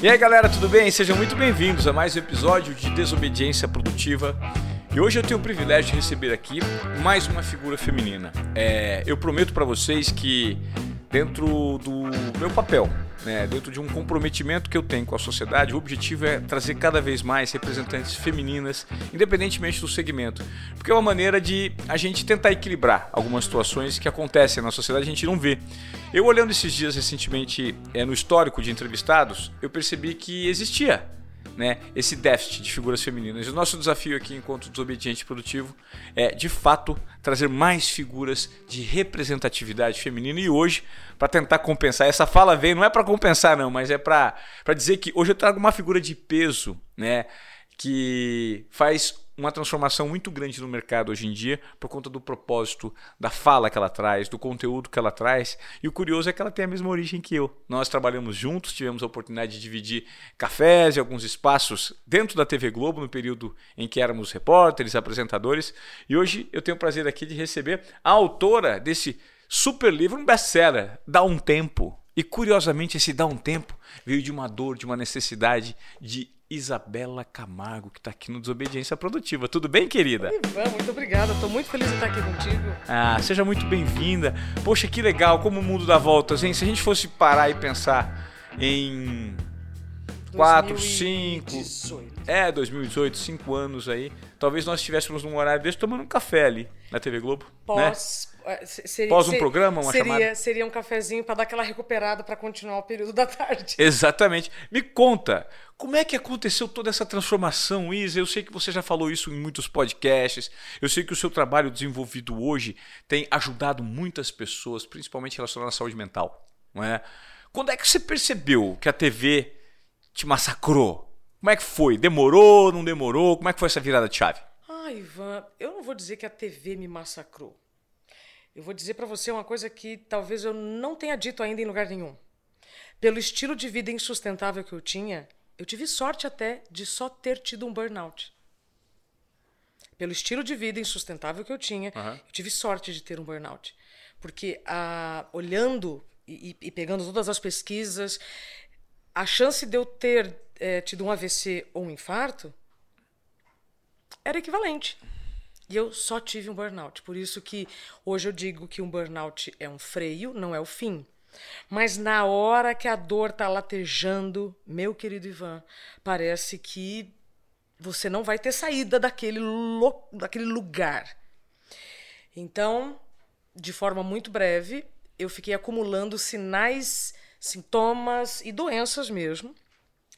E aí galera, tudo bem? Sejam muito bem-vindos a mais um episódio de Desobediência Produtiva. E hoje eu tenho o privilégio de receber aqui mais uma figura feminina. É, eu prometo para vocês que dentro do meu papel, né, dentro de um comprometimento que eu tenho com a sociedade, o objetivo é trazer cada vez mais representantes femininas, independentemente do segmento, porque é uma maneira de a gente tentar equilibrar algumas situações que acontecem na sociedade e a gente não vê. Eu olhando esses dias recentemente é, no histórico de entrevistados, eu percebi que existia né, esse déficit de figuras femininas. E o nosso desafio aqui, enquanto desobediente produtivo, é de fato trazer mais figuras de representatividade feminina. E hoje, para tentar compensar, essa fala veio não é para compensar, não, mas é para dizer que hoje eu trago uma figura de peso, né, que faz uma transformação muito grande no mercado hoje em dia por conta do propósito, da fala que ela traz, do conteúdo que ela traz. E o curioso é que ela tem a mesma origem que eu. Nós trabalhamos juntos, tivemos a oportunidade de dividir cafés e alguns espaços dentro da TV Globo no período em que éramos repórteres, apresentadores. E hoje eu tenho o prazer aqui de receber a autora desse super livro, um best-seller, Dá um Tempo. E curiosamente, esse Dá um Tempo veio de uma dor, de uma necessidade de Isabela Camargo, que está aqui no Desobediência Produtiva. Tudo bem, querida? Ivan, muito obrigada. Estou muito feliz de estar aqui contigo. Ah, seja muito bem-vinda. Poxa, que legal, como o mundo dá voltas, hein? Se a gente fosse parar e pensar em 4, 5. É, 2018, 5 anos aí. Talvez nós estivéssemos num horário desse tomando um café ali na TV Globo. Pós. Né? Seria, Pós um ser, programa, uma seria, chamada? Seria um cafezinho para dar aquela recuperada para continuar o período da tarde. Exatamente. Me conta, como é que aconteceu toda essa transformação, Isa? Eu sei que você já falou isso em muitos podcasts. Eu sei que o seu trabalho desenvolvido hoje tem ajudado muitas pessoas, principalmente relacionadas à saúde mental. Não é? Quando é que você percebeu que a TV te massacrou? Como é que foi? Demorou, não demorou? Como é que foi essa virada de chave? Ah, Ivan, eu não vou dizer que a TV me massacrou. Eu vou dizer para você uma coisa que talvez eu não tenha dito ainda em lugar nenhum. Pelo estilo de vida insustentável que eu tinha, eu tive sorte até de só ter tido um burnout. Pelo estilo de vida insustentável que eu tinha, uhum. eu tive sorte de ter um burnout. Porque ah, olhando e, e, pegando todas as pesquisas, a chance de eu ter é, tido um AVC ou um infarto era equivalente. E eu só tive um burnout. Por isso que hoje eu digo que um burnout é um freio, não é o fim. Mas na hora que a dor está latejando, meu querido Ivan, parece que você não vai ter saída daquele, daquele lugar. Então, de forma muito breve, eu fiquei acumulando sinais, sintomas e doenças mesmo.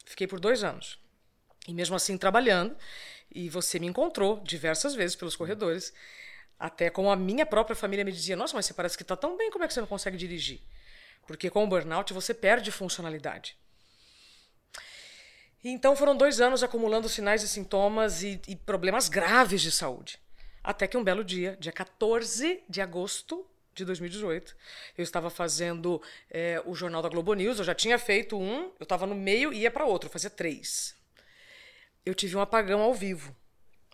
Fiquei por dois anos. E mesmo assim trabalhando. E você me encontrou diversas vezes pelos corredores. Até como a minha própria família me dizia: Nossa, mas você parece que está tão bem, como é que você não consegue dirigir? Porque com o burnout você perde funcionalidade. Então foram dois anos acumulando sinais e sintomas e, e problemas graves de saúde. Até que um belo dia, dia 14 de agosto de 2018. Eu estava fazendo é, o Jornal da Globo News, eu já tinha feito um, eu estava no meio e ia para outro, fazia três eu tive um apagão ao vivo.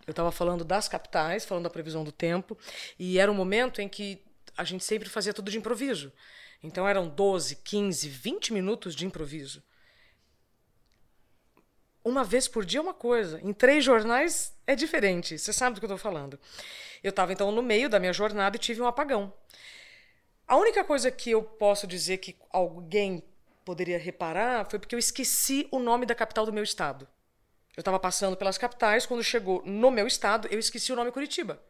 Eu estava falando das capitais, falando da previsão do tempo, e era um momento em que a gente sempre fazia tudo de improviso. Então eram 12, 15, 20 minutos de improviso. Uma vez por dia é uma coisa, em três jornais é diferente, você sabe do que eu estou falando. Eu estava então no meio da minha jornada e tive um apagão. A única coisa que eu posso dizer que alguém poderia reparar foi porque eu esqueci o nome da capital do meu estado. Eu estava passando pelas capitais, quando chegou no meu estado, eu esqueci o nome Curitiba.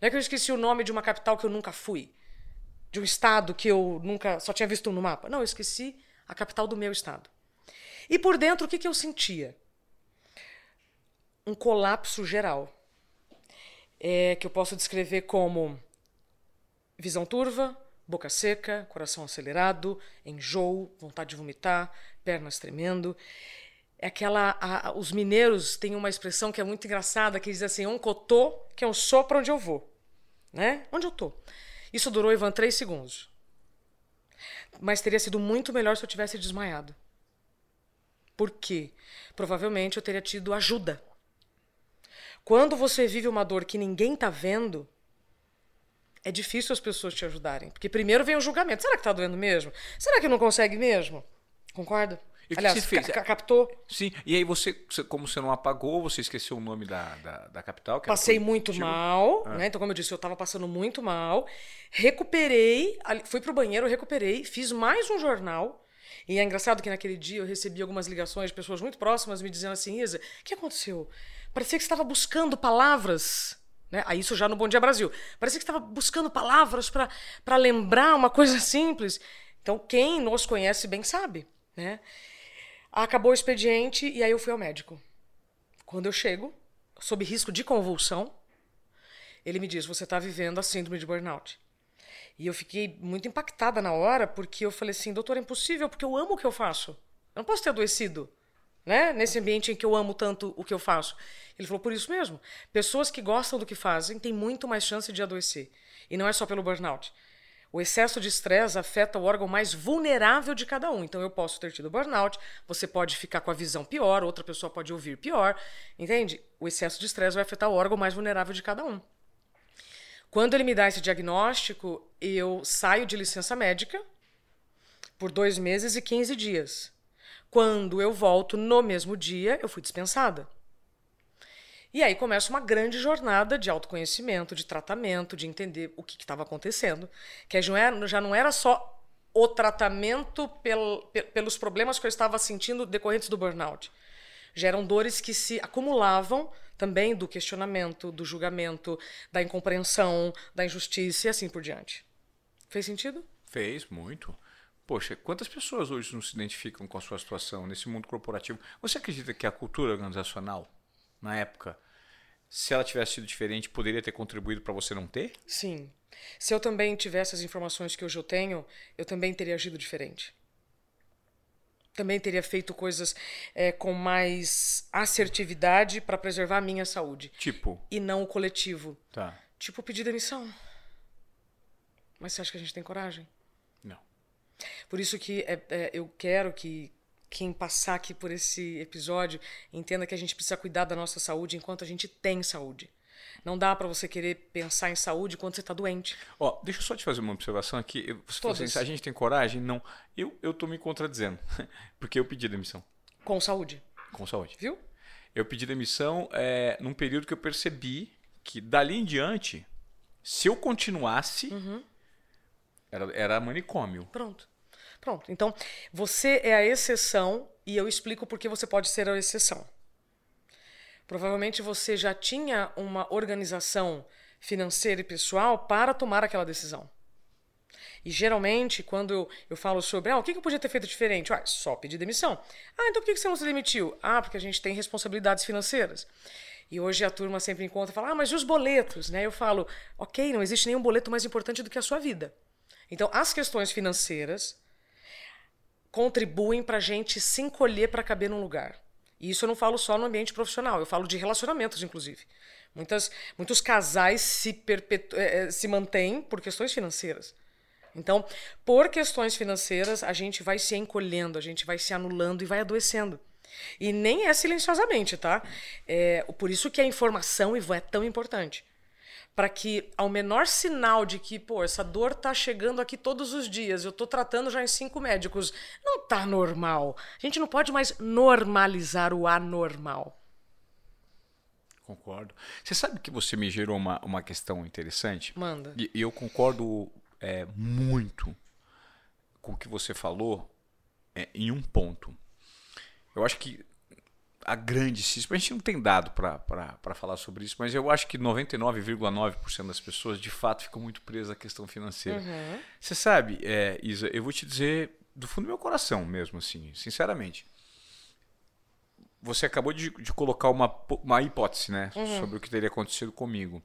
Não é que eu esqueci o nome de uma capital que eu nunca fui, de um estado que eu nunca só tinha visto no mapa. Não, eu esqueci a capital do meu estado. E por dentro, o que, que eu sentia? Um colapso geral. É, que eu posso descrever como visão turva, boca seca, coração acelerado, enjoo, vontade de vomitar, pernas tremendo é aquela. A, os mineiros têm uma expressão que é muito engraçada, que diz assim: um cotô, que é um sopro onde eu vou. Né? Onde eu tô? Isso durou, Ivan, três segundos. Mas teria sido muito melhor se eu tivesse desmaiado. Por quê? Provavelmente eu teria tido ajuda. Quando você vive uma dor que ninguém está vendo, é difícil as pessoas te ajudarem. Porque primeiro vem o julgamento. Será que está doendo mesmo? Será que não consegue mesmo? Concorda? E o que Aliás, você fez? ca- ca- captou. Sim, e aí você, como você não apagou, você esqueceu o nome da, da, da capital? Passei muito mal, né? Então, como eu disse, eu tava passando muito mal. Recuperei, fui pro banheiro, recuperei, fiz mais um jornal. E é engraçado que naquele dia eu recebi algumas ligações de pessoas muito próximas me dizendo assim: Isa, o que aconteceu? Parecia que estava buscando palavras. Né? Aí isso já no Bom Dia Brasil. Parecia que estava buscando palavras para lembrar uma coisa simples. Então, quem nos conhece bem sabe. Né? Acabou o expediente e aí eu fui ao médico. Quando eu chego, sob risco de convulsão, ele me diz: Você está vivendo a síndrome de burnout. E eu fiquei muito impactada na hora, porque eu falei assim: Doutor, é impossível, porque eu amo o que eu faço. Eu não posso ter adoecido, né? Nesse ambiente em que eu amo tanto o que eu faço. Ele falou: Por isso mesmo. Pessoas que gostam do que fazem têm muito mais chance de adoecer. E não é só pelo burnout. O excesso de estresse afeta o órgão mais vulnerável de cada um. Então eu posso ter tido burnout, você pode ficar com a visão pior, outra pessoa pode ouvir pior, entende? O excesso de estresse vai afetar o órgão mais vulnerável de cada um. Quando ele me dá esse diagnóstico, eu saio de licença médica por dois meses e 15 dias. Quando eu volto no mesmo dia, eu fui dispensada. E aí começa uma grande jornada de autoconhecimento, de tratamento, de entender o que estava acontecendo. Que já não, era, já não era só o tratamento pel, pe- pelos problemas que eu estava sentindo decorrentes do burnout. Já eram dores que se acumulavam também do questionamento, do julgamento, da incompreensão, da injustiça e assim por diante. Fez sentido? Fez, muito. Poxa, quantas pessoas hoje não se identificam com a sua situação nesse mundo corporativo? Você acredita que a cultura organizacional, na época, se ela tivesse sido diferente, poderia ter contribuído para você não ter? Sim. Se eu também tivesse as informações que hoje eu tenho, eu também teria agido diferente. Também teria feito coisas eh, com mais assertividade para preservar a minha saúde. Tipo, E não o coletivo. tá. Tipo, pedir demissão. Mas você acha que a gente tem coragem? Por isso que é, é, eu quero que quem passar aqui por esse episódio entenda que a gente precisa cuidar da nossa saúde enquanto a gente tem saúde. Não dá para você querer pensar em saúde quando você está doente. Ó, deixa eu só te fazer uma observação aqui. Você falou assim, a gente tem coragem? Não. Eu, eu tô me contradizendo. Porque eu pedi demissão. Com saúde. Com saúde. Viu? Eu pedi demissão é, num período que eu percebi que dali em diante, se eu continuasse, era, era manicômio. Pronto. Pronto. Então, você é a exceção e eu explico por que você pode ser a exceção. Provavelmente você já tinha uma organização financeira e pessoal para tomar aquela decisão. E geralmente, quando eu, eu falo sobre ah, o que eu podia ter feito diferente, ah, só pedir demissão. Ah, então por que que você não se demitiu? Ah, porque a gente tem responsabilidades financeiras. E hoje a turma sempre encontra e fala: ah, mas e os boletos? Né? Eu falo: ok, não existe nenhum boleto mais importante do que a sua vida. Então, as questões financeiras contribuem para a gente se encolher para caber num lugar. E isso eu não falo só no ambiente profissional, eu falo de relacionamentos, inclusive. Muitas, muitos casais se, perpetu eh, eh, se mantêm por questões financeiras. Então, por questões financeiras, a gente vai se encolhendo, a gente vai se anulando e vai adoecendo. E nem é silenciosamente, tá? É, por isso que a informação, é tão importante para que ao menor sinal de que, pô, essa dor tá chegando aqui todos os dias, eu tô tratando já em cinco médicos, não tá normal. A gente não pode mais normalizar o anormal. Concordo. Você sabe que você me gerou uma, uma questão interessante? Manda. E, eu concordo é, muito com o que você falou é, em um ponto. Eu acho que a grande cisma, a gente não tem dado para falar sobre isso, mas eu acho que 99,9% das pessoas de fato ficam muito presas à questão financeira. Você sabe, é, Isa, eu vou te dizer do fundo do meu coração mesmo, assim, sinceramente. Você acabou de, de colocar uma, uma hipótese, né, sobre o que teria acontecido comigo.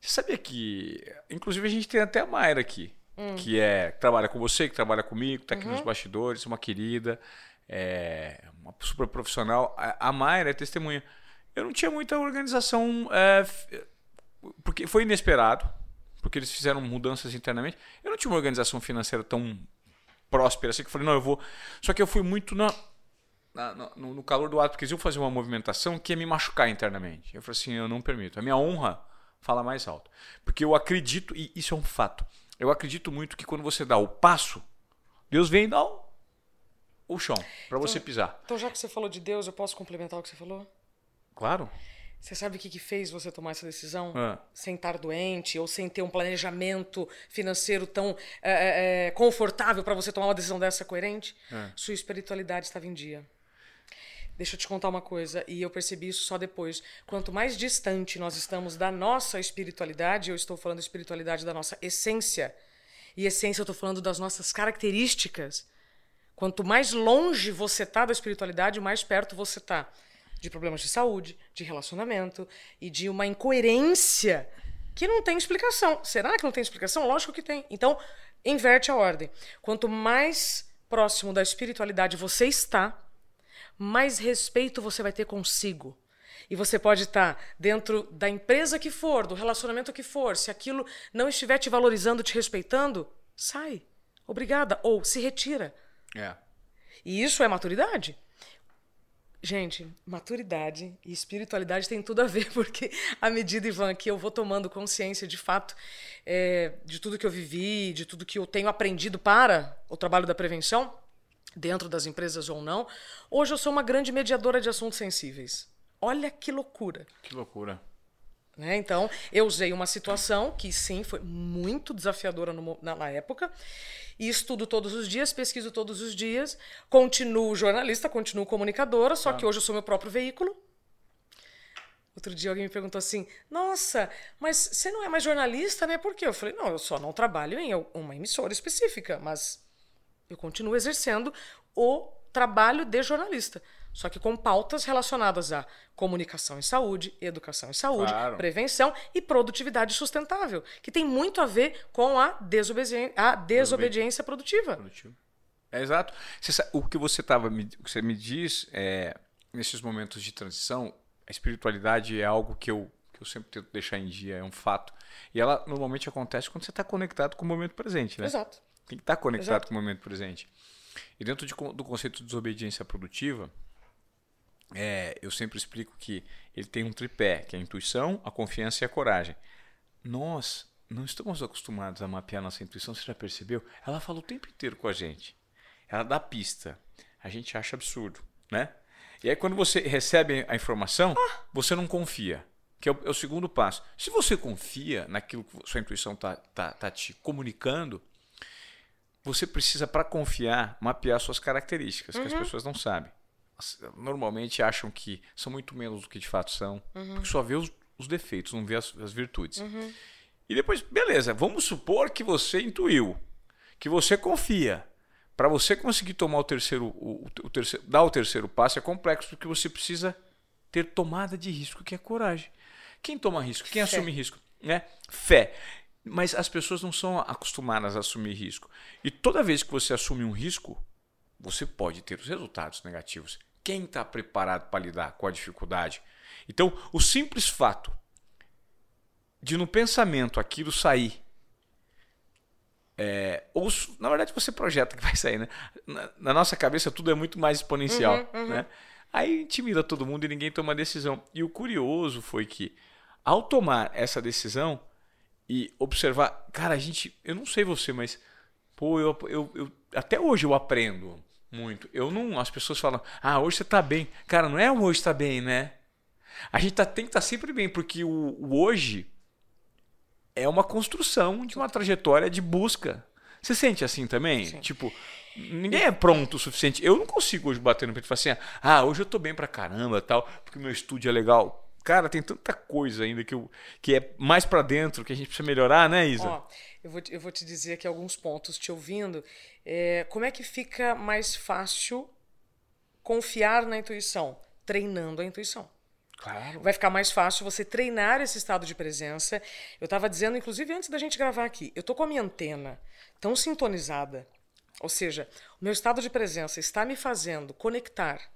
Você sabia que, inclusive, a gente tem até a Mayra aqui, que é que trabalha com você, que trabalha comigo, está aqui nos bastidores, uma querida, é, uma super profissional. A, a Mayra é testemunha. Eu não tinha muita organização, é, porque foi inesperado, porque eles fizeram mudanças internamente. Eu não tinha uma organização financeira tão próspera assim que eu falei, não, eu vou. Só que eu fui muito na, na- no, no calor do ato, porque eles iam fazer uma movimentação que ia me machucar internamente. Eu falei assim, eu não permito. A minha honra fala mais alto. Porque eu acredito, e isso é um fato, eu acredito muito que quando você dá o passo, Deus vem e dá o, o chão para você pisar. Então, já que você falou de Deus, eu posso complementar o que você falou? Claro. Você sabe o que, que fez você tomar essa decisão? Ah. Sem estar doente ou sem ter um planejamento financeiro tão é, é, confortável para você tomar uma decisão dessa coerente? Ah. Sua espiritualidade estava em dia. Deixa eu te contar uma coisa, e eu percebi isso só depois. Quanto mais distante nós estamos da nossa espiritualidade, eu estou falando espiritualidade da nossa essência, e essência eu estou falando das nossas características. Quanto mais longe você está da espiritualidade, mais perto você está de problemas de saúde, de relacionamento e de uma incoerência que não tem explicação. Será que não tem explicação? Lógico que tem. Então, inverte a ordem. Quanto mais próximo da espiritualidade você está, mais respeito você vai ter consigo. E você pode estar dentro da empresa que for, do relacionamento que for, se aquilo não estiver te valorizando, te respeitando, sai. Obrigada. Ou se retira. É. E isso é maturidade. Gente, maturidade e espiritualidade tem tudo a ver, porque à medida, Ivan, que eu vou tomando consciência de fato é, de tudo que eu vivi, de tudo que eu tenho aprendido para o trabalho da prevenção, dentro das empresas ou não, hoje eu sou uma grande mediadora de assuntos sensíveis. Olha que loucura. Que loucura. Né? Então, eu usei uma situação que, sim, foi muito desafiadora no, na, na, época, e estudo todos os dias, pesquiso todos os dias, continuo jornalista, continuo comunicadora, só ah. que hoje eu sou meu próprio veículo. Outro dia alguém me perguntou assim: Nossa, mas você não é mais jornalista, né? Por quê? Eu falei: Não, eu só não trabalho em uma emissora específica, mas eu continuo exercendo o trabalho de jornalista só que com pautas relacionadas a comunicação em saúde, educação em saúde, claro. prevenção e produtividade sustentável, que tem muito a ver com a, desobedi a desobediência produtiva. Produtivo. É exato. Sabe, o que você tava, você me diz é, nesses momentos de transição, a espiritualidade é algo que eu, que eu sempre tento deixar em dia, é um fato. E ela normalmente acontece quando você está conectado com o momento presente, né? Exato. Tem que estar tá conectado Exato. com o momento presente. E dentro de, do conceito de desobediência produtiva, é, eu sempre explico que ele tem um tripé, que é a intuição, a confiança e a coragem. Nós não estamos acostumados a mapear nossa intuição, você já percebeu? Ela fala o tempo inteiro com a gente. Ela dá pista. A gente acha absurdo, né? E aí quando você recebe a informação, ah. você não confia. Que é o, é o, segundo passo. Se você confia naquilo que sua intuição está tá, tá te comunicando, você precisa, para confiar, mapear suas características, uhum. que as uhum. pessoas não sabem normalmente acham que são muito menos do que de fato são, uhum. porque só vê os, os, defeitos, não vê as, as virtudes. Uhum. E depois, beleza, vamos supor que você intuiu, que você confia. Para você conseguir tomar o terceiro, o, o, terceiro, dar o terceiro passo é complexo, porque você precisa ter tomada de risco, que é coragem. Quem toma risco? Quem Fé. assume risco? Né? Fé. Mas as pessoas não são acostumadas a assumir risco. E toda vez que você assume um risco, você pode ter os resultados negativos. Quem está preparado para lidar com a dificuldade? Então, o simples fato de no pensamento aquilo sair, é, ou na verdade você projeta que vai sair, né? Na, na nossa cabeça tudo é muito mais exponencial, uhum, uhum. né? Aí intimida todo mundo e ninguém toma decisão. E o curioso foi que, ao tomar essa decisão e observar, cara, a gente, eu não sei você, mas pô, eu, eu, eu até hoje eu aprendo muito. Eu não. As pessoas falam, ah, hoje você tá bem. Cara, não é o hoje tá bem, né? A gente tá, tem que estar tá sempre bem, porque o, o, hoje é uma construção de uma trajetória de busca. Você sente assim também? Sim. Tipo, ninguém é pronto o suficiente. Eu não consigo hoje bater no peito e falar assim, ah, hoje eu tô bem pra caramba tal, porque meu estúdio é legal. Cara, tem tanta coisa ainda que, eu, que é mais para dentro que a gente precisa melhorar, né, Isa? Ó, eu vou, eu vou te dizer aqui alguns pontos te ouvindo. É, como é que fica mais fácil confiar na intuição? Treinando a intuição. Claro. Vai ficar mais fácil você treinar esse estado de presença. Eu estava dizendo, inclusive, antes da gente gravar aqui, eu tô com a minha antena tão sintonizada. Ou seja, o meu estado de presença está me fazendo conectar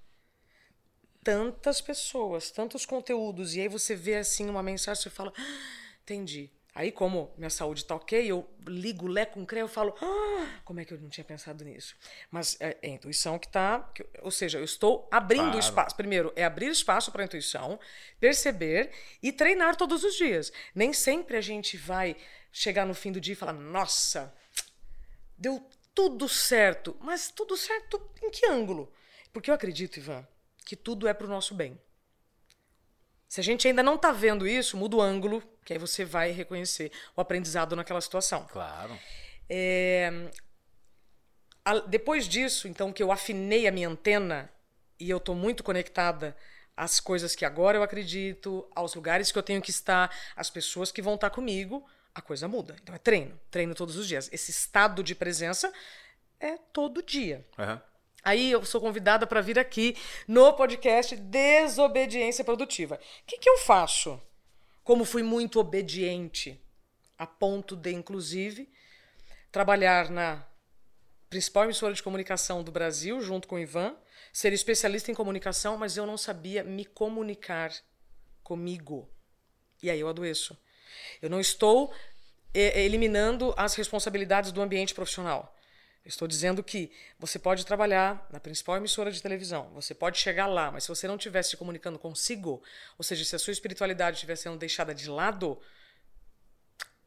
tantas pessoas, tantos conteúdos, e aí você vê assim uma mensagem e fala: ah, entendi. Aí, como minha saúde tá ok, eu ligo Lé com Cré, eu falo, ah, como é que eu não tinha pensado nisso? Mas é, é a intuição que tá. Que, ou seja, eu estou abrindo claro. espaço. Primeiro, é abrir espaço para a intuição, perceber e treinar todos os dias. Nem sempre a gente vai chegar no fim do dia e falar, nossa, deu tudo certo. Mas tudo certo em que ângulo? Porque eu acredito, Ivan, que tudo é para o nosso bem. Se a gente ainda não está vendo isso, muda o ângulo, que aí você vai reconhecer o aprendizado naquela situação. Claro. É, depois disso, então, que eu afinei a minha antena e eu estou muito conectada às coisas que agora eu acredito, aos lugares que eu tenho que estar, às pessoas que vão estar comigo, a coisa muda. Então é treino, treino todos os dias. Esse estado de presença é todo dia. Uhum. Aí eu sou convidada para vir aqui no podcast Desobediência Produtiva. O que, que eu faço? Como fui muito obediente, a ponto de, inclusive, trabalhar na principal emissora de comunicação do Brasil, junto com o Ivan, ser especialista em comunicação, mas eu não sabia me comunicar comigo. E aí eu adoeço. Eu não estou eh, eliminando as responsabilidades do ambiente profissional. Estou dizendo que você pode trabalhar na principal emissora de televisão, você pode chegar lá, mas se você não estiver se comunicando consigo, ou seja, se a sua espiritualidade estiver sendo deixada de lado,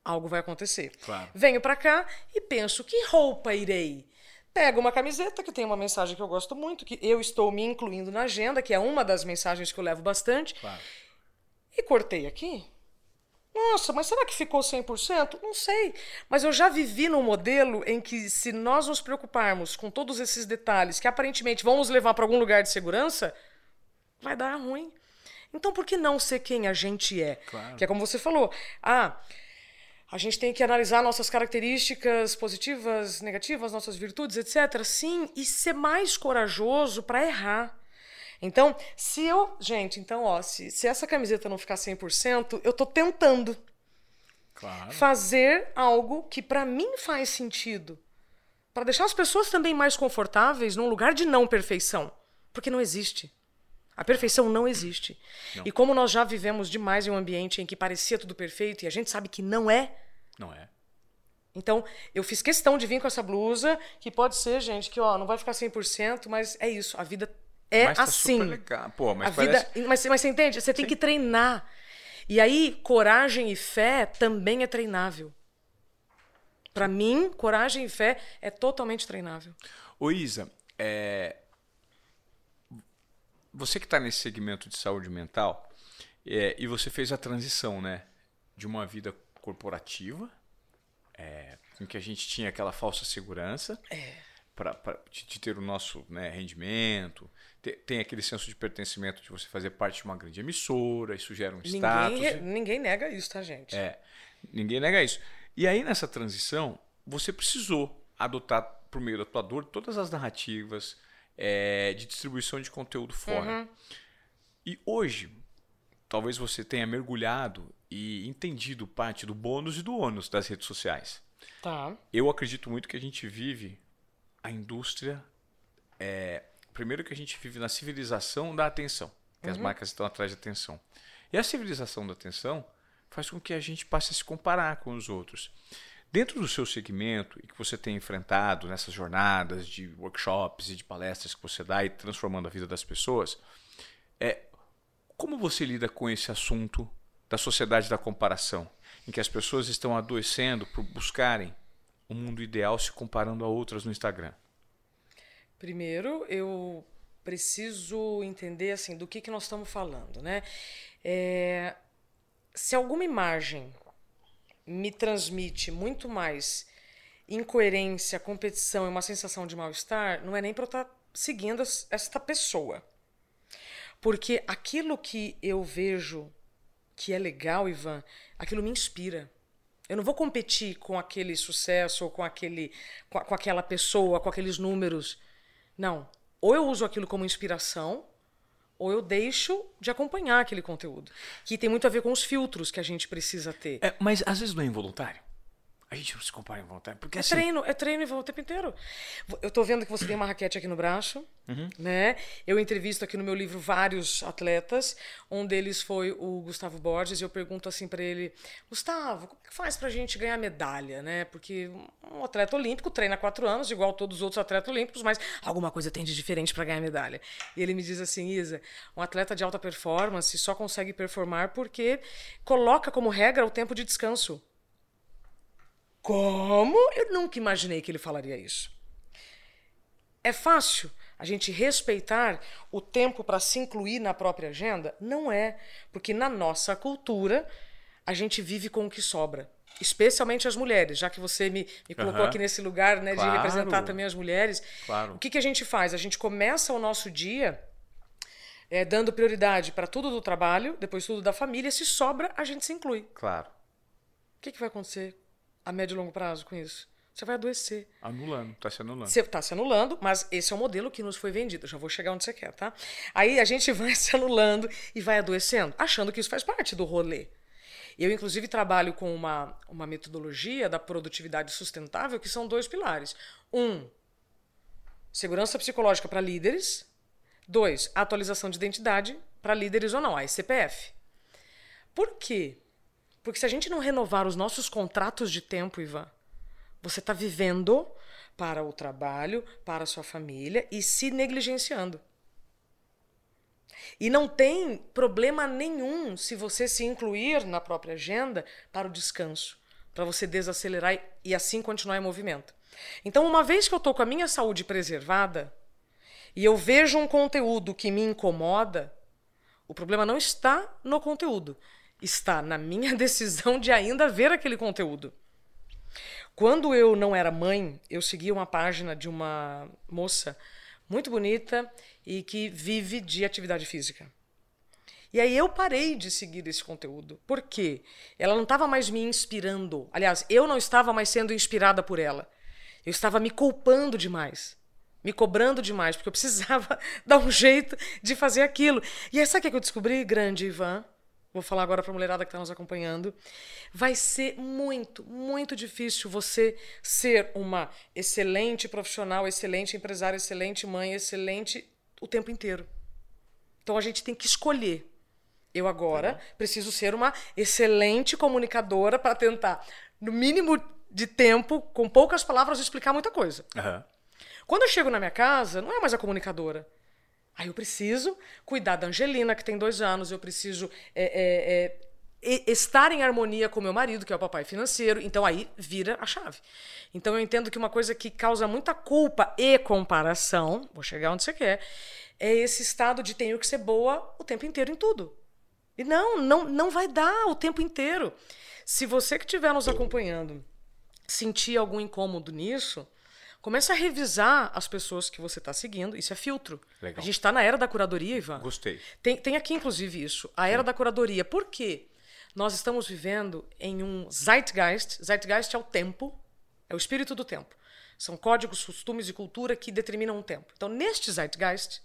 algo vai acontecer. Claro. Venho para cá e penso que roupa irei. Pego uma camiseta que tem uma mensagem que eu gosto muito, que eu estou me incluindo na agenda, que é uma das mensagens que eu levo bastante. Claro. E cortei aqui. Nossa, mas será que ficou 100%? Não sei. Mas eu já vivi num modelo em que, se nós nos preocuparmos com todos esses detalhes que aparentemente vão nos levar para algum lugar de segurança, vai dar ruim. Então, por que não ser quem a gente é? Claro. Que é como você falou. Ah, a gente tem que analisar nossas características positivas, negativas, nossas virtudes, etc. Sim, e ser mais corajoso para errar. Então, se eu. Gente, então, ó, se, se essa camiseta não ficar 100%, eu tô tentando Claro. fazer algo que para mim faz sentido. Para deixar as pessoas também mais confortáveis num lugar de não perfeição. Porque não existe. A perfeição não existe. Não. E como nós já vivemos demais em um ambiente em que parecia tudo perfeito e a gente sabe que não é, Não é? então, eu fiz questão de vir com essa blusa, que pode ser, gente, que ó, não vai ficar 100%, mas é isso, a vida é mas tá assim. super legal. Pô, mas a parece... vida, mas, mas você entende? Você tem que treinar. E aí, coragem e fé também é treinável. Para mim, coragem e fé é totalmente treinável. Ô Isa, é... você que está nesse segmento de saúde mental, é, e você fez a transição, né? De uma vida corporativa, é, em que a gente tinha aquela falsa segurança, É. pra- de, de ter o nosso né, rendimento, tem aquele senso de pertencimento de você fazer parte de uma grande emissora, isso gera um status. Ninguém, nega isso, tá, gente? É, ninguém nega isso. E aí, nessa transição, você precisou adotar, por meio da tua dor, todas as narrativas é, de distribuição de conteúdo fora. E hoje, talvez você tenha mergulhado e entendido parte do bônus e do ônus das redes sociais. Tá. Eu acredito muito que a gente vive a indústria. é, primeiro, que a gente vive na civilização da atenção, que as marcas estão atrás da atenção. E a civilização da atenção faz com que a gente passe a se comparar com os outros. Dentro do seu segmento e que você tem enfrentado nessas jornadas de workshops e de palestras que você dá e transformando a vida das pessoas, é como você lida com esse assunto da sociedade da comparação, em que as pessoas estão adoecendo por buscarem o mundo ideal se comparando a outras no Instagram? Primeiro, eu preciso entender assim do que, que nós estamos falando, né? É, se alguma imagem me transmite muito mais incoerência, competição e uma sensação de mal-estar, não é nem para eu estar seguindo es- esta pessoa. Porque aquilo que eu vejo que é legal, Ivan, aquilo me inspira. Eu não vou competir com aquele sucesso ou com, aquele, com, com aquela pessoa, com aqueles números. Não. Ou eu uso aquilo como inspiração, ou eu deixo de acompanhar aquele conteúdo. Que tem muito a ver com os filtros que a gente precisa ter. É, mas às vezes não é involuntário. A gente não se compara involuntário. Porque É assim, treino, é treino e vou o tempo inteiro. Eu tô vendo que você tem uma raquete aqui no braço, Uhum. né? Eu entrevisto aqui no meu livro vários atletas. Um deles foi o Gustavo Borges e eu pergunto assim para ele: Gustavo, como é que faz pra gente ganhar medalha, né? Porque um atleta olímpico treina há quatro anos, igual todos os outros atletas olímpicos, mas alguma coisa tem de diferente para ganhar medalha. E ele me diz assim: Isa, um atleta de alta performance só consegue performar porque coloca como regra o tempo de descanso. Como? Eu nunca imaginei que ele falaria isso. É fácil a gente respeitar o tempo para se incluir na própria agenda? Não é, porque na nossa cultura a gente vive com o que sobra. Especialmente as mulheres, já que você me, me colocou Aham. aqui nesse lugar né, Claro. de representar também as mulheres. Claro. O que, que a gente faz? A gente começa o nosso dia é, dando prioridade para tudo do trabalho, depois tudo da família. Se sobra, a gente se inclui. Claro. O que, que vai acontecer a médio e longo prazo com isso? Você vai adoecer. Anulando, tá se anulando. Você está se anulando, mas esse é o modelo que nos foi vendido. Eu já vou chegar onde você quer, tá? Aí a gente vai se anulando e vai adoecendo, achando que isso faz parte do rolê. Eu, inclusive, trabalho com uma, uma metodologia da produtividade sustentável que são dois pilares. Um, segurança psicológica para líderes. Dois, atualização de identidade para líderes ou não, a SCPF. Por quê? Porque se a gente não renovar os nossos contratos de tempo, Ivan, você está vivendo para o trabalho, para a sua família e se negligenciando. E não tem problema nenhum se você se incluir na própria agenda para o descanso, para você desacelerar e- assim continuar em movimento. Então, uma vez que eu estou com a minha saúde preservada e eu vejo um conteúdo que me incomoda, o problema não está no conteúdo, está na minha decisão de ainda ver aquele conteúdo. Quando eu não era mãe, eu seguia uma página de uma moça muito bonita e que vive de atividade física. E aí eu parei de seguir esse conteúdo. Por quê? Ela não estava mais me inspirando. Aliás, eu não estava mais sendo inspirada por ela. Eu estava me culpando demais. Me cobrando demais, porque eu precisava dar um jeito de fazer aquilo. E aí, sabe o que eu descobri, grande Ivan? Vou falar agora para a mulherada que está nos acompanhando. Vai ser muito, muito difícil você ser uma excelente profissional, excelente empresária, excelente mãe, excelente o tempo inteiro. Então a gente tem que escolher. Eu agora preciso ser uma excelente comunicadora para tentar, no mínimo de tempo, com poucas palavras, explicar muita coisa. Aham. Quando eu chego na minha casa, não é mais a comunicadora. Aí eu preciso cuidar da Angelina, que tem dois anos, eu preciso é, é, é, estar em harmonia com meu marido, que é o papai financeiro. Então aí vira a chave. Então eu entendo que uma coisa que causa muita culpa e comparação, vou chegar onde você quer, é esse estado de tenho que ser boa o tempo inteiro em tudo. E não, não, não vai dar o tempo inteiro. Se você que estiver nos acompanhando sentir algum incômodo nisso, começa a revisar as pessoas que você está seguindo. Isso é filtro. Legal. A gente está na era da curadoria, Ivan. Gostei. Tem, tem aqui, inclusive, isso. A era da curadoria. Por quê? Nós estamos vivendo em um zeitgeist. Zeitgeist é o tempo, é o espírito do tempo. São códigos, costumes e cultura que determinam o tempo. Então, neste zeitgeist,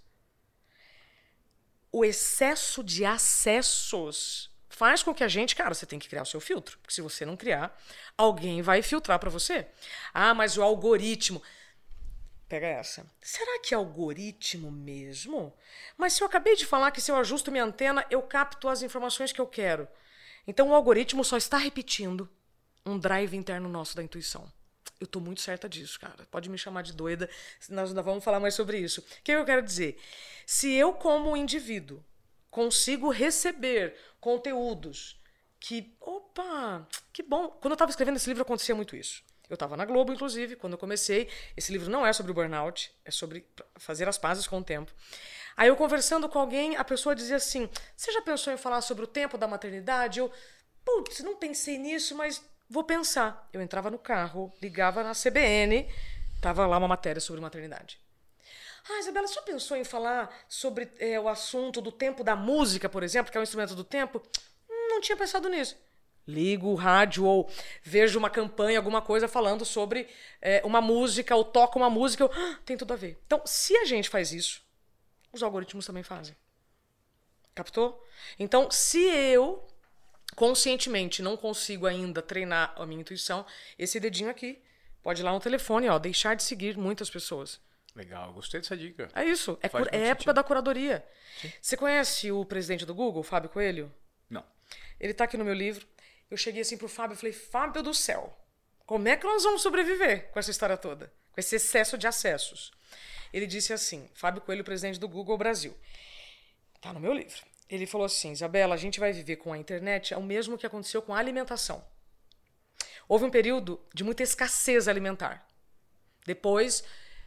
o excesso de acessos faz com que a gente, cara, você tem que criar o seu filtro, porque se você não criar, alguém vai filtrar para você. Ah, mas o algoritmo. Pega essa. Será que é algoritmo mesmo? Mas se eu acabei de falar que se eu ajusto minha antena, eu capto as informações que eu quero. Então o algoritmo só está repetindo um drive interno nosso da intuição. Eu tô muito certa disso, cara. Pode me chamar de doida, nós ainda vamos falar mais sobre isso. O que eu quero dizer? Se eu, como indivíduo, consigo receber conteúdos que. Opa, que bom! Quando eu estava escrevendo esse livro, acontecia muito isso. Eu estava na Globo, inclusive, quando eu comecei. Esse livro não é sobre o burnout, é sobre fazer as pazes com o tempo. Aí eu conversando com alguém, a pessoa dizia assim: Você já pensou em falar sobre o tempo da maternidade? Eu, putz, não pensei nisso, mas vou pensar. Eu entrava no carro, ligava na CBN, tava lá uma matéria sobre maternidade. Ah, Isabela, já pensou em falar sobre é, o assunto do tempo da música, por exemplo, que é um instrumento do tempo? Não tinha pensado nisso. Ligo o rádio ou vejo uma campanha, alguma coisa falando sobre é, uma música, ou toco uma música, eu, ah, tem tudo a ver. Então, se a gente faz isso, os algoritmos também fazem. Captou? Então, se eu conscientemente não consigo ainda treinar a minha intuição, esse dedinho aqui pode ir lá no telefone, ó, deixar de seguir muitas pessoas. Legal, gostei dessa dica. É isso. É, cur- é época sentido. da curadoria. Você conhece o presidente do Google, Fábio Coelho? Não. Ele tá aqui no meu livro. Eu cheguei assim pro Fábio e falei: Fábio do céu, como é que nós vamos sobreviver com essa história toda? Com esse excesso de acessos? Ele disse assim: Fábio Coelho, presidente do Google Brasil. Tá no meu livro. Ele falou assim: Isabela, a gente vai viver com a internet é o mesmo que aconteceu com a alimentação. Houve um período de muita escassez alimentar. Depois,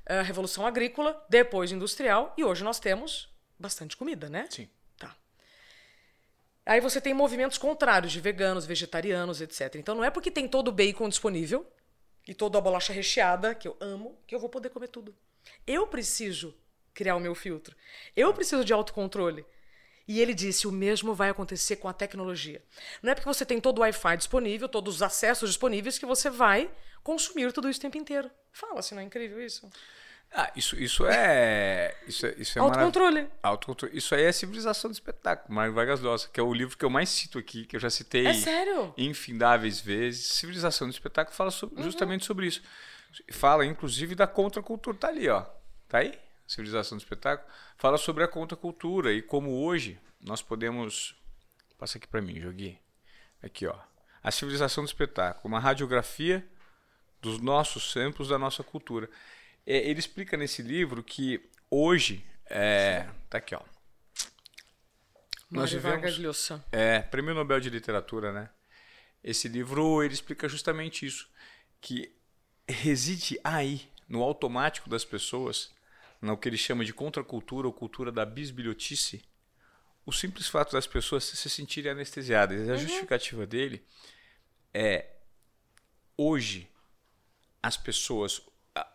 a Revolução Agrícola, depois Industrial, e hoje nós temos bastante comida, né? Sim. Tá. Aí você tem movimentos contrários de veganos, vegetarianos, etc. Então não é porque tem todo o bacon disponível e toda a bolacha recheada, que eu amo, que eu vou poder comer tudo. Eu preciso criar o meu filtro. Eu preciso de autocontrole. E ele disse: o mesmo vai acontecer com a tecnologia. Não é porque você tem todo o Wi-Fi disponível, todos os acessos disponíveis, que você vai consumir tudo isso o tempo inteiro. Fala, se não é incrível isso? Ah, isso, isso é. Isso é, isso é Autocontrole. Autocontrole. Isso aí é civilização do espetáculo, Mário Vargas Llosa, que é o livro que eu mais cito aqui, que eu já citei É sério? infindáveis vezes. Civilização do espetáculo fala so- Uhum. justamente sobre isso. Fala, inclusive, da contracultura. Tá ali, ó. Tá aí? Civilização do espetáculo. Fala sobre a contracultura e como hoje nós podemos. Passa aqui para mim, Jogui. Aqui, ó. A civilização do espetáculo, uma radiografia dos nossos tempos, da nossa cultura. É, ele explica nesse livro que hoje. É, tá aqui, ó. Nós Mário vivemos- Vargas Llosa. É, Prêmio Nobel de Literatura, né? Esse livro ele explica justamente isso, que reside aí no automático das pessoas, no que ele chama de contracultura ou cultura da bisbilhotice, o simples fato das pessoas se sentirem anestesiadas. A justificativa dele é hoje as pessoas,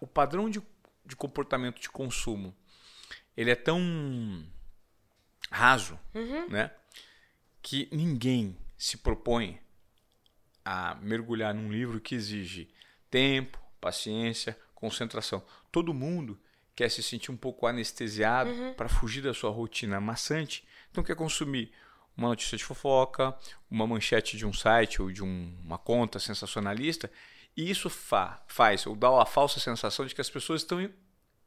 o padrão de, de comportamento de consumo, ele é tão raso, né? Que ninguém se propõe a mergulhar num livro que exige tempo, paciência, concentração. Todo mundo quer se sentir um pouco anestesiado para fugir da sua rotina maçante. Então quer consumir uma notícia de fofoca, uma manchete de um site ou de um- uma conta sensacionalista. E isso fa- faz ou dá a falsa sensação de que as pessoas estão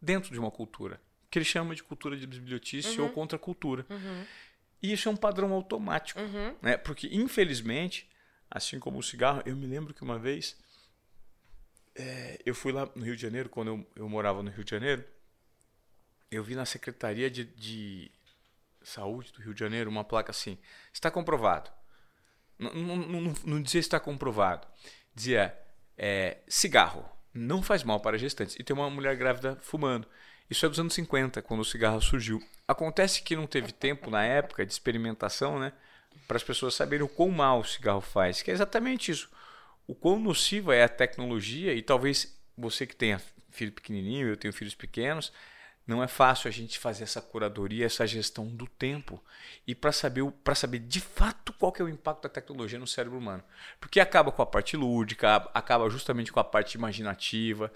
dentro de uma cultura, que ele chama de cultura de bisbilhotice ou contracultura. E isso é um padrão automático, né? Porque infelizmente, assim como o cigarro, eu me lembro que uma vez é, eu fui lá no Rio de Janeiro, quando eu, eu morava no Rio de Janeiro, eu vi na Secretaria de, de Saúde do Rio de Janeiro uma placa assim: está comprovado. Não, não, não, não dizia está comprovado, dizia é, cigarro não faz mal para gestantes. E tem uma mulher grávida fumando. Isso é dos anos 50, quando o cigarro surgiu. Acontece que não teve tempo na época de experimentação, né? Para as pessoas saberem o quão mal o cigarro faz. Que é exatamente isso. O quão nociva é a tecnologia e talvez você que tenha filho pequenininho, eu tenho filhos pequenos, não é fácil a gente fazer essa curadoria, essa gestão do tempo e para saber para saber de fato qual que é o impacto da tecnologia no cérebro humano, porque acaba com a parte lúdica, acaba justamente com a parte imaginativa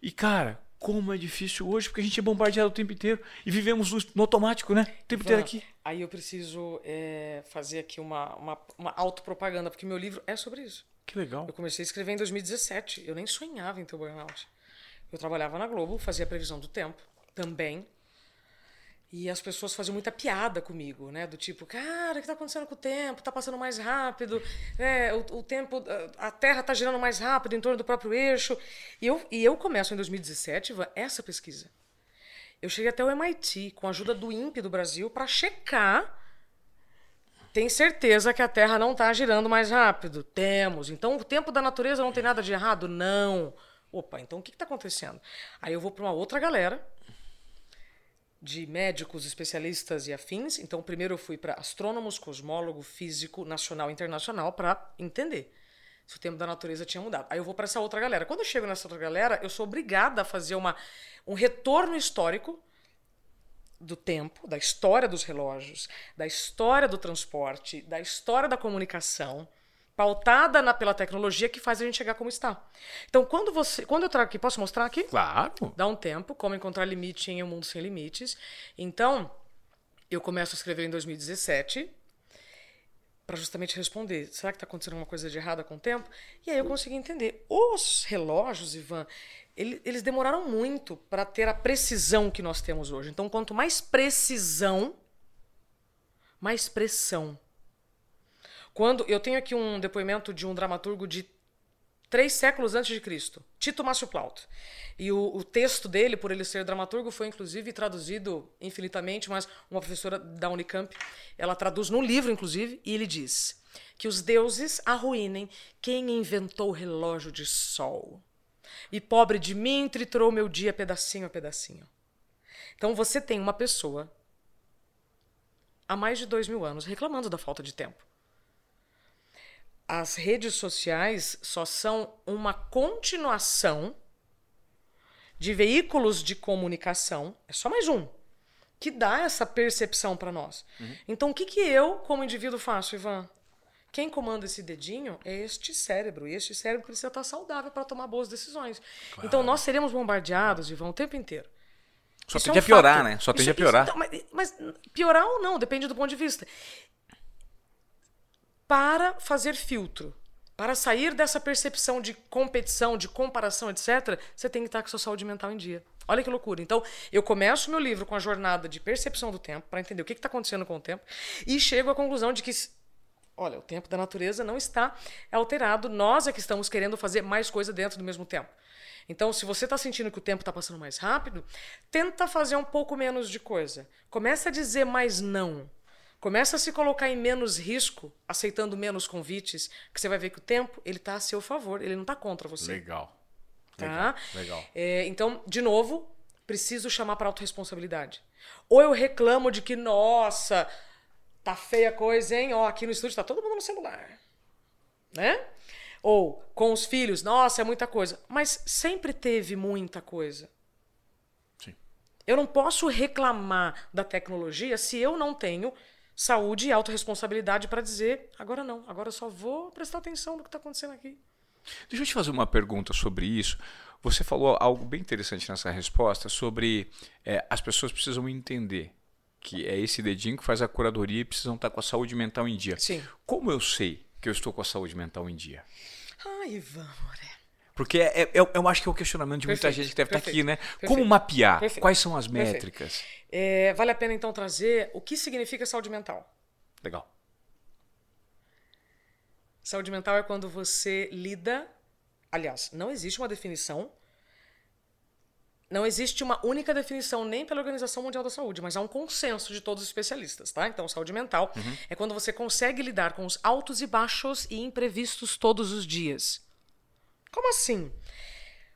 e cara, como é difícil hoje porque a gente é bombardeado o tempo inteiro e vivemos no, automático, né? O tempo inteiro aqui. Aí eu preciso é, fazer aqui uma, uma, uma autopropaganda, porque meu livro é sobre isso. Que legal. Eu comecei a escrever em 2017. Eu nem sonhava em ter o burnout. Eu trabalhava na Globo, fazia previsão do tempo também. E as pessoas faziam muita piada comigo, né? Do tipo, cara, o que está acontecendo com o tempo? Está passando mais rápido, é, o, o, tempo, a Terra está girando mais rápido em torno do próprio eixo. E eu, e eu começo em 2017 essa pesquisa. Eu cheguei até o MIT com a ajuda do INPE do Brasil para checar. Tem certeza que a Terra não está girando mais rápido? Temos. Então o tempo da natureza não tem nada de errado? Não. Opa, então o que está acontecendo? Aí eu vou para uma outra galera de médicos, especialistas e afins. Então, primeiro eu fui para astrônomos, cosmólogo, físico, nacional e internacional para entender se o tempo da natureza tinha mudado. Aí eu vou para essa outra galera. Quando eu chego nessa outra galera, eu sou obrigada a fazer uma, um retorno histórico do tempo, da história dos relógios, da história do transporte, da história da comunicação, pautada na, pela tecnologia que faz a gente chegar como está. Então, quando você, quando eu trago aqui, posso mostrar aqui? Claro. Dá um tempo, como encontrar limite em um mundo sem limites. Então, eu começo a escrever em 2017 para justamente responder, será que está acontecendo alguma coisa de errada com o tempo? E aí eu consegui entender. Os relógios, Ivan, ele, eles demoraram muito para ter a precisão que nós temos hoje. Então, quanto mais precisão, mais pressão. Quando eu tenho aqui um depoimento de um dramaturgo de três séculos antes de Cristo, Tito Márcio Plauto. E o, o, texto dele, por ele ser dramaturgo, foi inclusive traduzido infinitamente, mas uma professora da Unicamp, ela traduz no livro, inclusive, e ele diz que os deuses arruinem quem inventou o relógio de sol. E pobre de mim triturou meu dia pedacinho a pedacinho. Então você tem uma pessoa há mais de dois mil anos reclamando da falta de tempo. As redes sociais só são uma continuação de veículos de comunicação, é só mais um, que dá essa percepção para nós. Uhum. Então, o que, que eu, como indivíduo, faço, Ivan? Quem comanda esse dedinho é este cérebro. E este cérebro precisa estar saudável para tomar boas decisões. Claro. Então, nós seremos bombardeados, Ivan, o tempo inteiro. Só isso tende é um a piorar, fato. né? Só tende isso, a piorar. Isso, então, mas, mas piorar ou não, depende do ponto de vista. Para fazer filtro, para sair dessa percepção de competição, de comparação, etc., você tem que estar com sua saúde mental em dia. Olha que loucura. Então, eu começo meu livro com a jornada de percepção do tempo, para entender o que está acontecendo com o tempo, e chego à conclusão de que, olha, o tempo da natureza não está alterado, nós é que estamos querendo fazer mais coisa dentro do mesmo tempo. Então, se você está sentindo que o tempo está passando mais rápido, tenta fazer um pouco menos de coisa. Começa a dizer mais não. Começa a se colocar em menos risco, aceitando menos convites, que você vai ver que o tempo ele está a seu favor, ele não está contra você. Legal. Tá? Legal. É, então, de novo, preciso chamar para autorresponsabilidade. Ou eu reclamo de que, nossa, tá feia a coisa, hein? Ó, aqui no estúdio está todo mundo no celular. Né? Ou com os filhos, nossa, é muita coisa. Mas sempre teve muita coisa. Sim. Eu não posso reclamar da tecnologia se eu não tenho saúde e autorresponsabilidade para dizer, agora não, agora eu só vou prestar atenção no que está acontecendo aqui. Deixa eu te fazer uma pergunta sobre isso. Você falou algo bem interessante nessa resposta sobre é, as pessoas precisam entender que é esse dedinho que faz a curadoria e precisam estar com a saúde mental em dia. Sim. Como eu sei que eu estou com a saúde mental em dia? Ai, Ivan, porque é, é, eu acho que é o questionamento de muita perfeito, gente que deve perfeito, estar aqui, né? Perfeito, Como mapear? Quais são as métricas? É, vale a pena então trazer o que significa saúde mental. Legal. Saúde mental é quando você lida. Aliás, não existe uma definição. Não existe uma única definição nem pela Organização Mundial da Saúde, mas há um consenso de todos os especialistas, tá? Então, saúde mental uhum. é quando você consegue lidar com os altos e baixos e imprevistos todos os dias. Como assim?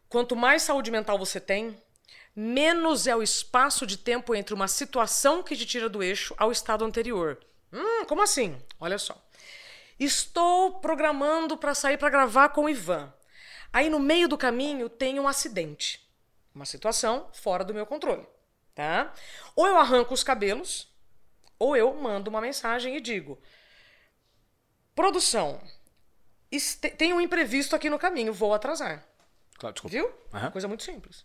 Quanto mais saúde mental você tem, menos é o espaço de tempo entre uma situação que te tira do eixo ao estado anterior. Hum, como assim? Olha só. Estou programando para sair para gravar com o Ivan. Aí no meio do caminho tem um acidente. Uma situação fora do meu controle, tá? Ou eu arranco os cabelos, ou eu mando uma mensagem e digo: Produção, tem um imprevisto aqui no caminho, vou atrasar. Claro, desculpa. Viu? Uhum. Coisa muito simples.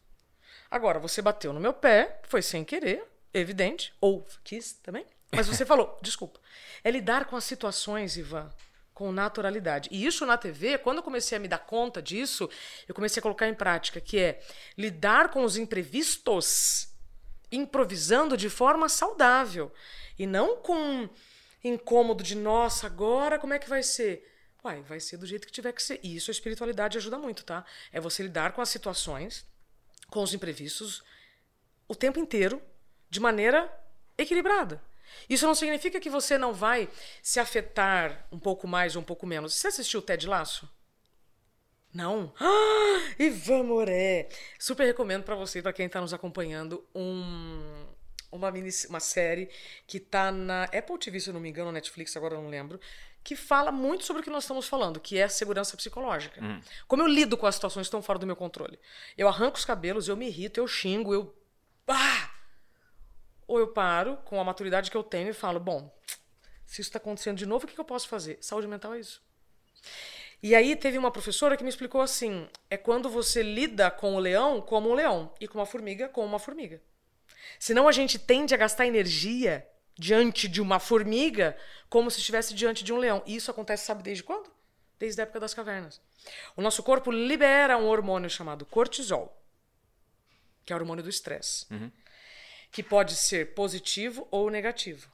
Agora, você bateu no meu pé, foi sem querer, evidente, ou quis também, mas você falou, desculpa. É lidar com as situações, Ivan, com naturalidade. E isso na TV, quando eu comecei a me dar conta disso, eu comecei a colocar em prática, que é lidar com os imprevistos, improvisando de forma saudável. E não com incômodo de, nossa, agora como é que vai ser? Uai, vai ser do jeito que tiver que ser. E isso a espiritualidade ajuda muito, tá? É você lidar com as situações, com os imprevistos, o tempo inteiro, de maneira equilibrada. Isso não significa que você não vai se afetar um pouco mais ou um pouco menos. Você assistiu o Ted Laço? Não? Ah, Ivan Moré! Super recomendo para você, para quem está nos acompanhando, um, uma, mini, uma série que está na Apple TV, se eu não me engano, Netflix, agora eu não lembro, que fala muito sobre o que nós estamos falando, que é a segurança psicológica. Uhum. Como eu lido com as situações que estão fora do meu controle. Eu arranco os cabelos, eu me irrito, eu xingo, eu. Ah! Ou eu paro com a maturidade que eu tenho e falo: bom, se isso está acontecendo de novo, o que, que eu posso fazer? Saúde mental é isso. E aí teve uma professora que me explicou assim: é quando você lida com o leão como um leão e com uma formiga como uma formiga. Senão a gente tende a gastar energia diante de uma formiga como se estivesse diante de um leão. E isso acontece, sabe desde quando? Desde a época das cavernas. O nosso corpo libera um hormônio chamado cortisol, que é o hormônio do estresse, uhum. que pode ser positivo ou negativo.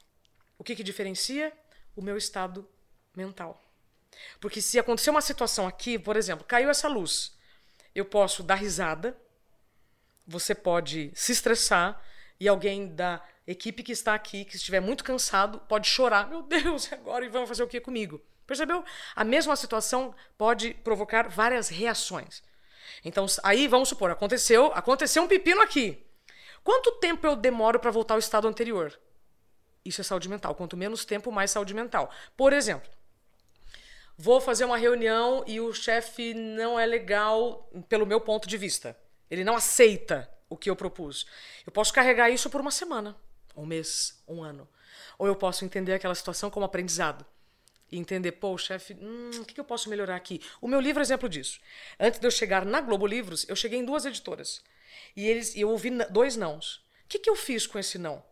O que, que diferencia? O meu estado mental. Porque se acontecer uma situação aqui, por exemplo, caiu essa luz, eu posso dar risada, você pode se estressar e alguém da equipe que está aqui, que estiver muito cansado, pode chorar. Meu Deus, agora e vão fazer o que comigo? Percebeu? A mesma situação pode provocar várias reações. Então, aí vamos supor, aconteceu, aconteceu um pepino aqui. Quanto tempo eu demoro para voltar ao estado anterior? Isso é saúde mental. Quanto menos tempo, mais saúde mental. Por exemplo, vou fazer uma reunião e o chefe não é legal pelo meu ponto de vista. Ele não aceita o que eu propus. Eu posso carregar isso por uma semana, um mês, um ano. Ou eu posso entender aquela situação como aprendizado. E entender, pô, chefe, hum, o que eu posso melhorar aqui? O meu livro é exemplo disso. Antes de eu chegar na Globo Livros, eu cheguei em duas editoras. E eles, eu ouvi dois nãos. O que, que eu fiz com esse não? Eu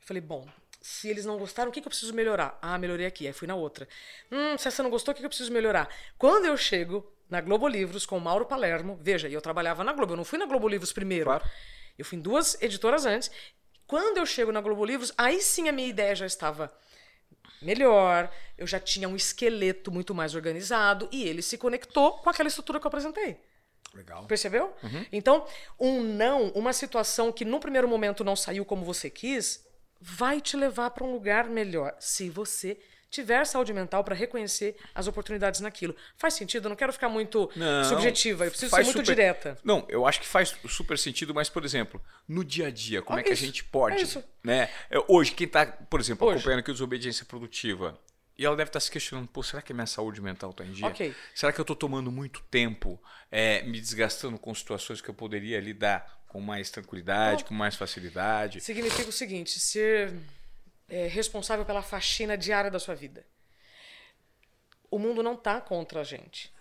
falei, bom, se eles não gostaram, o que, que eu preciso melhorar? Ah, melhorei aqui. Aí fui na outra. Hum, se essa não gostou, o que, que eu preciso melhorar? Quando eu chego na Globo Livros com o Mauro Palermo, veja, eu trabalhava na Globo, eu não fui na Globo Livros primeiro. Claro. Eu fui em duas editoras antes. Quando eu chego na Globo Livros, aí sim a minha ideia já estava melhor, eu já tinha um esqueleto muito mais organizado e ele se conectou com aquela estrutura que eu apresentei. Legal. Percebeu? Uhum. Então, um não, uma situação que no primeiro momento não saiu como você quis, vai te levar para um lugar melhor se você tiver saúde mental para reconhecer as oportunidades naquilo. Faz sentido? Eu não quero ficar muito não, subjetiva, eu preciso ser muito super... direta. Não, eu acho que faz super sentido, mas, por exemplo, no dia a dia, como é que a gente pode. É né? Hoje, quem está, por exemplo, Hoje. acompanhando aqui a desobediência produtiva, e ela deve estar tá se questionando, pô, será que a minha saúde mental está em dia? Okay. Será que eu estou tomando muito tempo é, me desgastando com situações que eu poderia lidar com mais tranquilidade, com mais facilidade? Significa o seguinte, ser é, responsável pela faxina diária da sua vida. O mundo não está contra a gente.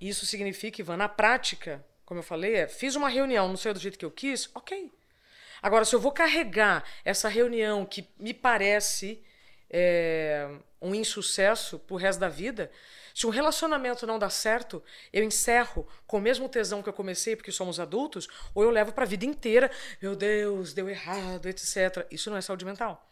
Isso significa, Ivan, na prática, como eu falei, é, fiz uma reunião, não sei do jeito que eu quis, ok. Agora, se eu vou carregar essa reunião que me parece é, um insucesso pro resto da vida, se um relacionamento não dá certo, eu encerro com o mesmo tesão que eu comecei, porque somos adultos, ou eu levo para a vida inteira, meu Deus, deu errado, etc. Isso não é saúde mental.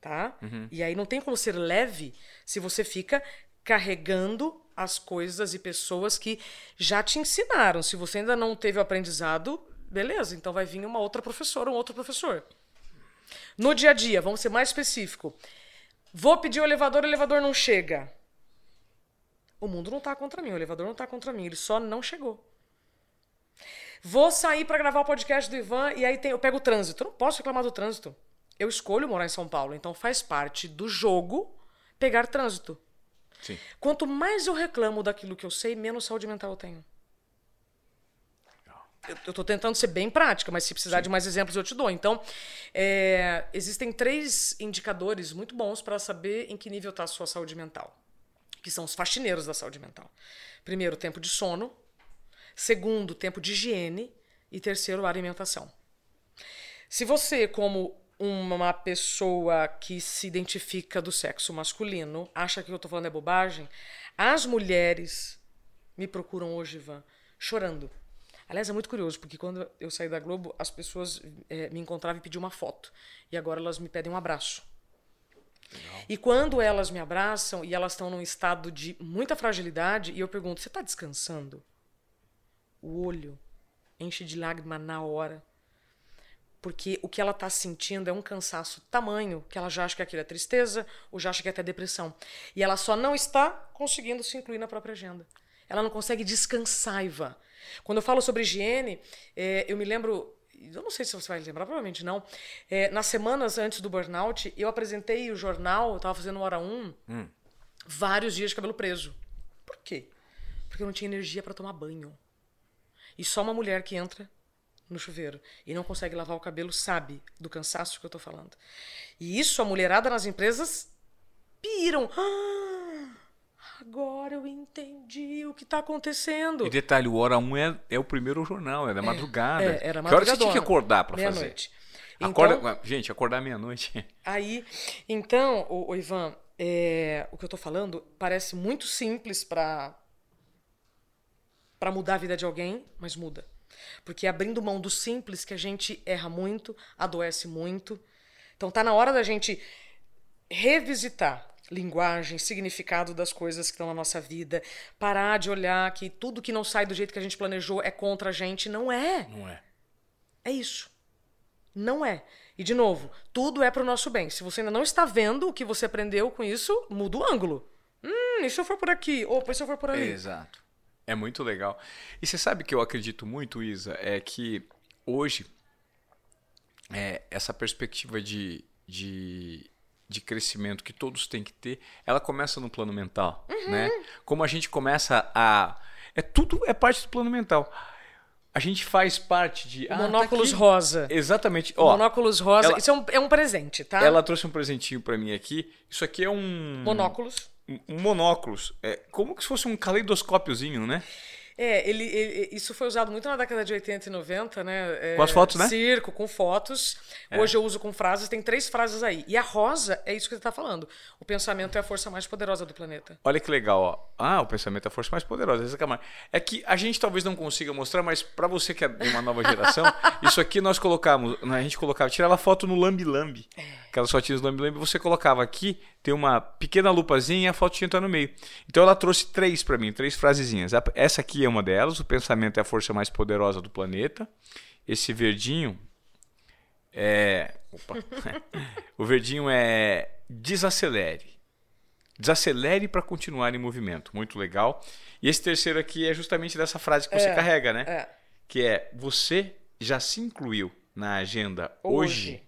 Tá? Uhum. E aí não tem como ser leve se você fica carregando as coisas e pessoas que já te ensinaram. Se você ainda não teve o aprendizado, beleza, então vai vir uma outra professora, um outro professor. No dia a dia, vamos ser mais específico. Vou pedir o elevador, o elevador não chega. O mundo não está contra mim, o elevador não está contra mim, ele só não chegou. Vou sair para gravar o podcast do Ivan e aí tem, eu pego o trânsito. Eu não posso reclamar do trânsito. Eu escolho morar em São Paulo, então faz parte do jogo pegar trânsito. Sim. Quanto mais eu reclamo daquilo que eu sei, menos saúde mental eu tenho. Eu estou tentando ser bem prática, mas se precisar Sim. de mais exemplos eu te dou. Então, é, existem três indicadores muito bons para saber em que nível está a sua saúde mental, que são os faxineiros da saúde mental. Primeiro, tempo de sono. Segundo, tempo de higiene. E terceiro, alimentação. Se você, como uma pessoa que se identifica do sexo masculino, acha que eu estou falando é bobagem, as mulheres me procuram hoje, Ivan, chorando Aliás, é muito curioso, porque quando eu saí da Globo, as pessoas é, me encontravam e pediam uma foto. E agora elas me pedem um abraço. Legal. E quando elas me abraçam e elas estão num estado de muita fragilidade, e eu pergunto: você está descansando? O olho enche de lágrima na hora. Porque o que ela está sentindo é um cansaço tamanho que ela já acha que aquilo é tristeza ou já acha que é até depressão. E ela só não está conseguindo se incluir na própria agenda. Ela não consegue descansar, Ivan. Quando eu falo sobre higiene, é, eu me lembro eu não sei se você vai lembrar, provavelmente não. É, nas semanas antes do burnout, eu apresentei o jornal, eu estava fazendo hora 1, um, hum. vários dias de cabelo preso. Por quê? Porque eu não tinha energia para tomar banho. E só uma mulher que entra no chuveiro e não consegue lavar o cabelo sabe do cansaço que eu estou falando. E isso a mulherada nas empresas piram. Ah! agora eu entendi o que está acontecendo. E detalhe, o Hora 1 é, é o primeiro jornal, é da madrugada. É, era madrugada. Que hora você tinha que acordar para fazer? Meia-noite. Acorda, então, gente, acordar meia-noite. Aí, então, o, o Ivan, é, o que eu estou falando parece muito simples para para mudar a vida de alguém, mas muda. Porque abrindo mão do simples que a gente erra muito, adoece muito. Então tá na hora da gente revisitar linguagem, significado das coisas que estão na nossa vida, parar de olhar que tudo que não sai do jeito que a gente planejou é contra a gente, não é. Não é. É isso. Não é. E de novo, tudo é para o nosso bem. Se você ainda não está vendo o que você aprendeu com isso, muda o ângulo. Hum, e se eu for por aqui? Opa, e se eu for por ali? Exato. É muito legal. E você sabe que eu acredito muito, Isa, é que hoje é, essa perspectiva de, de, de crescimento que todos têm que ter, ela começa no plano mental, Uhum. né? Como a gente começa a é tudo é parte do plano mental. A gente faz parte de ah, monóculos tá rosa. Exatamente. Ó, monóculos rosa. ela- Isso é um, é um presente, tá? ela trouxe um presentinho pra mim aqui. Isso aqui é um Monóculos. Um, monóculos. É como se fosse um caleidoscópiozinho, né? É, ele, ele- isso foi usado muito na década de 80 e 90, né? É, Com as fotos, né? Circo, com fotos. Hoje eu uso com frases, tem três frases aí. E a rosa é isso que você está falando. O pensamento é a força mais poderosa do planeta. Olha que legal, ó. Ah, o pensamento é a força mais poderosa. Essa é É que a gente talvez não consiga mostrar, mas pra você que é de uma nova geração, isso aqui nós colocamos, a gente colocava, tirava foto no Lambi Lambi. Aquelas fotinhas do Lambi Lambi, você colocava aqui, tem uma pequena lupazinha e a foto tinha que estar no meio. Então ela trouxe três pra mim, três frasezinhas. Essa aqui é uma delas, o pensamento é a força mais poderosa do planeta. Esse verdinho é, opa. o verdinho é desacelere. Desacelere para continuar em movimento. Muito legal. E esse terceiro aqui é justamente dessa frase que você É, carrega, né? É. Que é: Você já se incluiu na agenda hoje?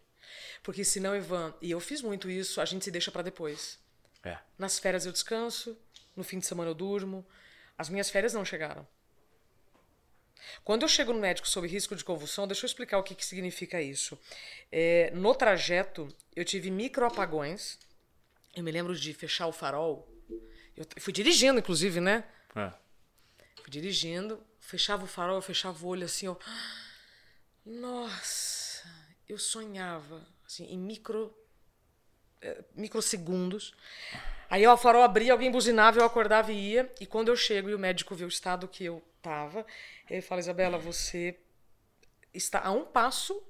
Porque senão, Ivan, e eu fiz muito isso, a gente se deixa para depois. É. Nas férias eu descanso, no fim de semana eu durmo. As minhas férias não chegaram. Quando eu chego no médico sob risco de convulsão, deixa eu explicar o que, que significa isso. É, no trajeto, eu tive microapagões. Eu me lembro de fechar o farol. Eu fui dirigindo, inclusive, né? É. Fui dirigindo, fechava o farol, eu fechava o olho assim, ó. Nossa, eu sonhava, assim, em micro. Eh, microsegundos. Aí ó, o farol abria, alguém buzinava, eu acordava e ia. E quando eu chego e o médico vê o estado que eu tava, ele fala: Isabela, você está a um passo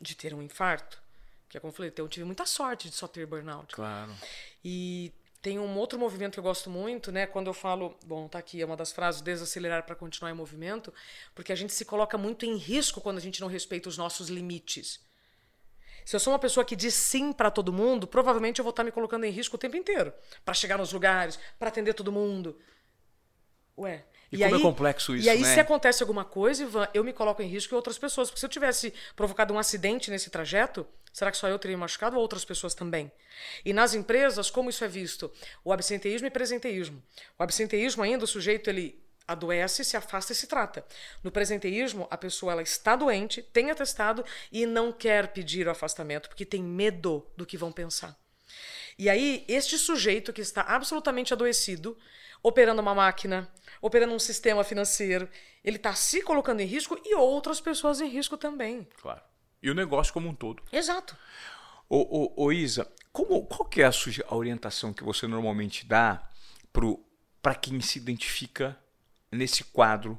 de ter um infarto. Que é como eu falei, eu tive muita sorte de só ter burnout. Claro. E tem um outro movimento que eu gosto muito, né? Quando eu falo, bom, tá aqui, é uma das frases, desacelerar para continuar em movimento, porque a gente se coloca muito em risco quando a gente não respeita os nossos limites. Se eu sou uma pessoa que diz sim para todo mundo, provavelmente eu vou estar me colocando em risco o tempo inteiro para chegar nos lugares, para atender todo mundo. Ué. E como é complexo E isso, aí, né? se acontece alguma coisa, Ivan, eu me coloco em risco e outras pessoas. Porque se eu tivesse provocado um acidente nesse trajeto, será que só eu teria machucado ou outras pessoas também? E nas empresas, como isso é visto? O absenteísmo e presenteísmo. O absenteísmo ainda, o sujeito, ele adoece, se afasta e se trata. No presenteísmo, a pessoa ela está doente, tem atestado e não quer pedir o afastamento porque tem medo do que vão pensar. E aí, este sujeito que está absolutamente adoecido, operando uma máquina, operando um sistema financeiro, ele está se colocando em risco e outras pessoas em risco também. Claro. E o negócio como um todo. Exato. Ô, ô, ô Isa, como, qual que é a, a orientação que você normalmente dá para quem se identifica nesse quadro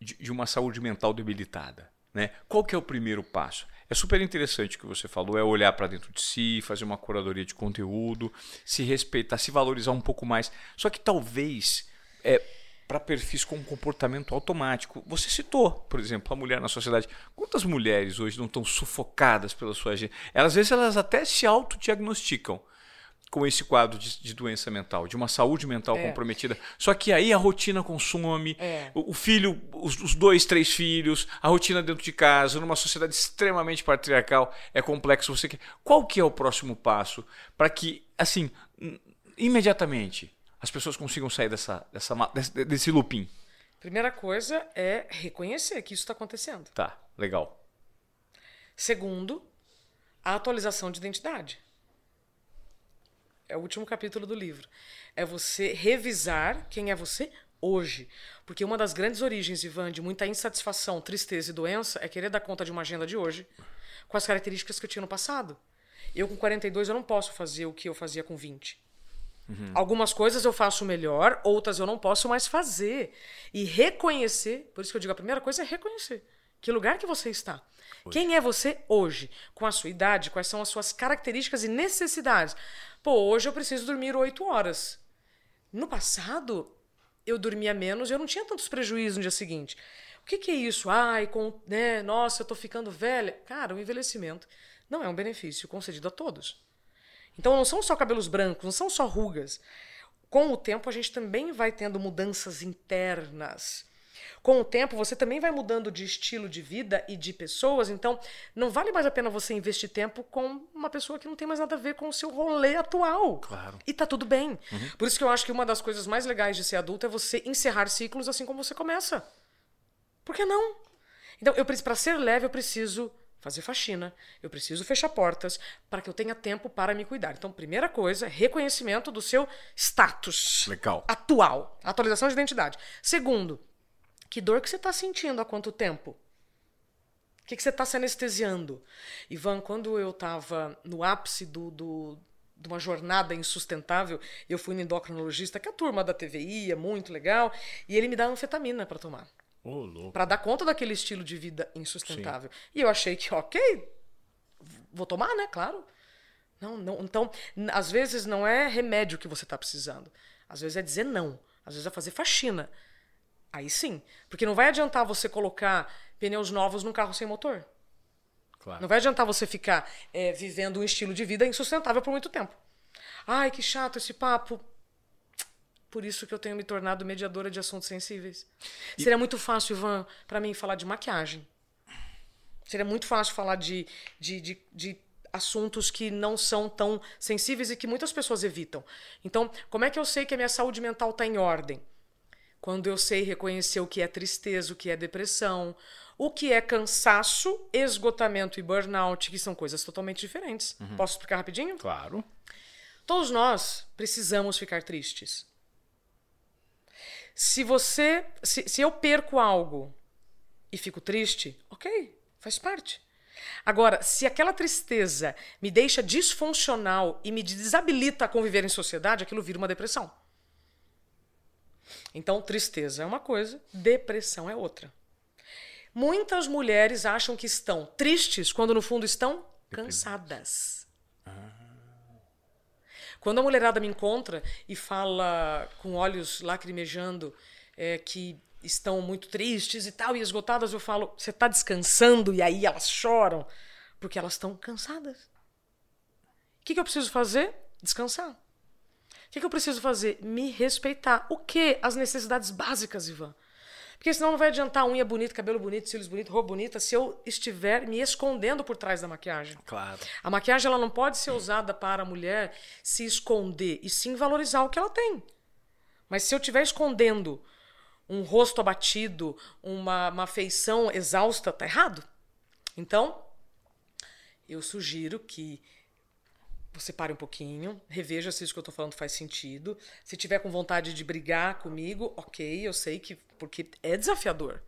de, de uma saúde mental debilitada? Né? Qual que é o primeiro passo? É super interessante o que você falou, é olhar para dentro de si, fazer uma curadoria de conteúdo, se respeitar, se valorizar um pouco mais. Só que talvez é, para perfis com comportamento automático. Você citou, por exemplo, a mulher na sociedade. Quantas mulheres hoje não estão sufocadas pela sua agenda? Elas, às vezes elas até se autodiagnosticam com esse quadro de, de doença mental, de uma saúde mental É. comprometida. Só que aí a rotina consome, É. o, o filho, os, os dois, três filhos, a rotina dentro de casa, numa sociedade extremamente patriarcal, é complexo. Você quer... Qual que é o próximo passo para que, assim, imediatamente as pessoas consigam sair dessa, dessa, desse, desse looping? Primeira coisa é reconhecer que isso está acontecendo. Tá, legal. Segundo, a atualização de identidade. É o último capítulo do livro. É você revisar quem é você hoje. Porque uma das grandes origens, Ivan, de muita insatisfação, tristeza e doença é querer dar conta de uma agenda de hoje com as características que eu tinha no passado. Eu, com 42, eu não posso fazer o que eu fazia com 20. Algumas coisas eu faço melhor, outras eu não posso mais fazer. E reconhecer, por isso que eu digo, a primeira coisa é reconhecer. Que lugar que você está? Quem é você hoje? Com a sua idade, quais são as suas características e necessidades? Pô, hoje eu preciso dormir oito horas. No passado, eu dormia menos e eu não tinha tantos prejuízos no dia seguinte. O que, que é isso? Ai, com, né, nossa, eu tô ficando velha. Cara, o envelhecimento não é um benefício concedido a todos. Então não são só cabelos brancos, não são só rugas. com o tempo a gente também vai tendo mudanças internas. Com o tempo, você também vai mudando de estilo de vida e de pessoas, então não vale mais a pena você investir tempo com uma pessoa que não tem mais nada a ver com o seu rolê atual. Claro. E tá tudo bem. Uhum. Por isso que eu acho que uma das coisas mais legais de ser adulto é você encerrar ciclos assim como você começa. Por que não? Então, eu para ser leve, eu preciso fazer faxina, eu preciso fechar portas para que eu tenha tempo para me cuidar. Então, primeira coisa, reconhecimento do seu status Legal. atual, atualização de identidade. Segundo, que dor que você está sentindo há quanto tempo? O que, que você está se anestesiando? Ivan, quando eu estava no ápice do, do, de uma jornada insustentável, eu fui no endocrinologista, que é a turma da TVI, é muito legal, e ele me dá anfetamina para tomar. Oh, para dar conta daquele estilo de vida insustentável. Sim. E eu achei que, ok, vou tomar, né? Claro. Não, não, então, às vezes não é remédio que você está precisando. Às vezes é dizer não. Às vezes é fazer faxina. Aí sim. Porque não vai adiantar você colocar pneus novos num carro sem motor. Claro. Não vai adiantar você ficar é, vivendo um estilo de vida insustentável por muito tempo. Ai, que chato esse papo. Por isso que eu tenho me tornado mediadora de assuntos sensíveis. E... Seria muito fácil, Ivan, para mim falar de maquiagem. Seria muito fácil falar de, de, de, de assuntos que não são tão sensíveis e que muitas pessoas evitam. Então, como é que eu sei que a minha saúde mental está em ordem? Quando eu sei reconhecer o que é tristeza, o que é depressão, o que é cansaço, esgotamento e burnout, que são coisas totalmente diferentes. Uhum. Posso explicar rapidinho? Claro. Todos nós precisamos ficar tristes. Se você. Se, se eu perco algo e fico triste, ok, faz parte. Agora, se aquela tristeza me deixa disfuncional e me desabilita a conviver em sociedade, aquilo vira uma depressão. Então, tristeza é uma coisa, depressão é outra. Muitas mulheres acham que estão tristes quando no fundo estão cansadas. Quando a mulherada me encontra e fala com olhos lacrimejando é, que estão muito tristes e tal, e esgotadas, eu falo: você está descansando? E aí elas choram, porque elas estão cansadas. O que, que eu preciso fazer? Descansar. O que, que eu preciso fazer? Me respeitar. O que? As necessidades básicas, Ivan. Porque senão não vai adiantar unha bonita, cabelo bonito, cílios bonito, roupa bonita, se eu estiver me escondendo por trás da maquiagem. Claro. A maquiagem ela não pode ser usada para a mulher se esconder e sim valorizar o que ela tem. Mas se eu estiver escondendo um rosto abatido, uma, uma feição exausta, tá errado. Então, eu sugiro que você pare um pouquinho, reveja se isso que eu estou falando faz sentido. Se tiver com vontade de brigar comigo, ok, eu sei que. Porque é desafiador.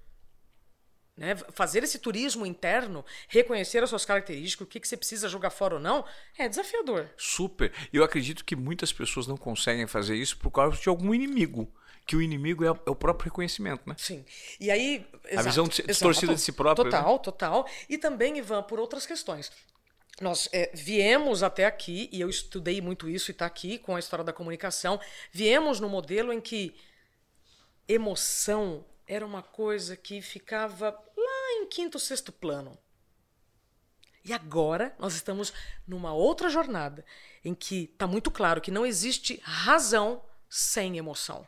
Né? Fazer esse turismo interno, reconhecer as suas características, o que, que você precisa jogar fora ou não, é desafiador. Super. Eu acredito que muitas pessoas não conseguem fazer isso por causa de algum inimigo. Que o inimigo é, é o próprio reconhecimento, né? Sim. E aí. Exato, a visão distorcida exato, de si próprio. Total, né? total. E também, Ivan, por outras questões nós é, viemos até aqui, e eu estudei muito isso e está aqui com a história da comunicação, viemos no modelo em que emoção era uma coisa que ficava lá em quinto, sexto plano. E agora nós estamos numa outra jornada em que está muito claro que não existe razão sem emoção.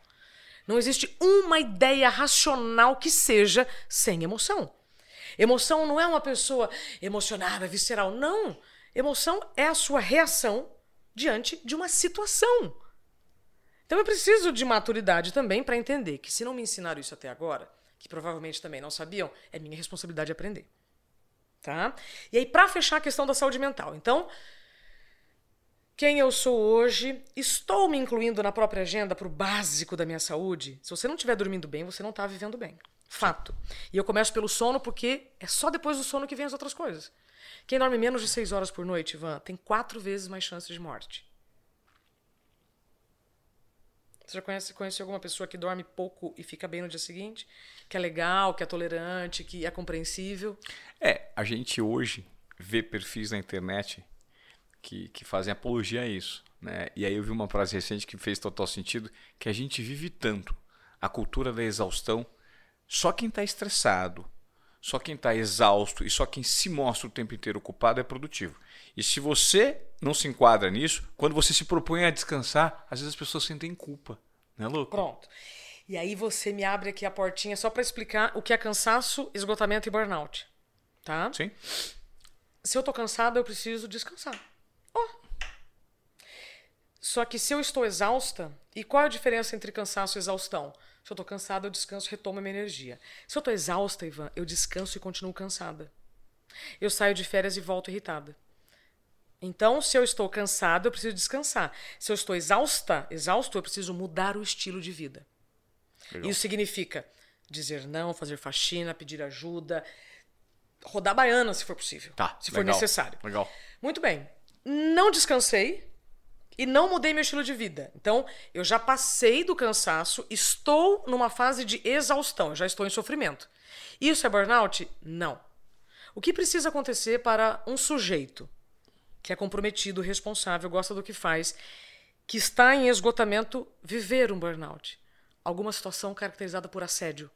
Não existe uma ideia racional que seja sem emoção. Emoção não é uma pessoa emocionada, visceral. Não. Emoção é a sua reação diante de uma situação. Então eu preciso de maturidade também para entender que se não me ensinaram isso até agora, que provavelmente também não sabiam, é minha responsabilidade aprender. Tá? E aí para fechar a questão da saúde mental. Então, quem eu sou hoje, estou me incluindo na própria agenda para o básico da minha saúde. Se você não estiver dormindo bem, você não está vivendo bem. Fato. E eu começo pelo sono porque é só depois do sono que vem as outras coisas. Quem dorme menos de seis horas por noite, Ivan, tem quatro vezes mais chances de morte. Você já conhece, conhece alguma pessoa que dorme pouco e fica bem no dia seguinte? Que é legal, que é tolerante, que é compreensível? É, a gente hoje vê perfis na internet que, que fazem apologia a isso. Né? E aí eu vi uma frase recente que fez total sentido, que a gente vive tanto a cultura da exaustão só quem está estressado, só quem está exausto e só quem se mostra o tempo inteiro ocupado é produtivo. E se você não se enquadra nisso, quando você se propõe a descansar, às vezes as pessoas sentem culpa. Não é louco? Pronto. E aí você me abre aqui a portinha só para explicar o que é cansaço, esgotamento e burnout. Tá? Sim. Se eu tô cansada, eu preciso descansar. Oh. Só que se eu estou exausta, e qual é a diferença entre cansaço e exaustão? Se eu tô cansada, eu descanso e retomo a minha energia. Se eu tô exausta, Ivan, eu descanso e continuo cansada. Eu saio de férias e volto irritada. Então, se eu estou cansada, eu preciso descansar. Se eu estou exausta, exausto, eu preciso mudar o estilo de vida. Legal. Isso significa dizer não, fazer faxina, pedir ajuda, rodar baiana se for possível. Tá, se legal, for necessário. Legal. Muito bem. Não descansei e não mudei meu estilo de vida. Então, eu já passei do cansaço, estou numa fase de exaustão, já estou em sofrimento. Isso é burnout? Não. O que precisa acontecer para um sujeito que é comprometido, responsável, gosta do que faz, que está em esgotamento, viver um burnout? Alguma situação caracterizada por assédio.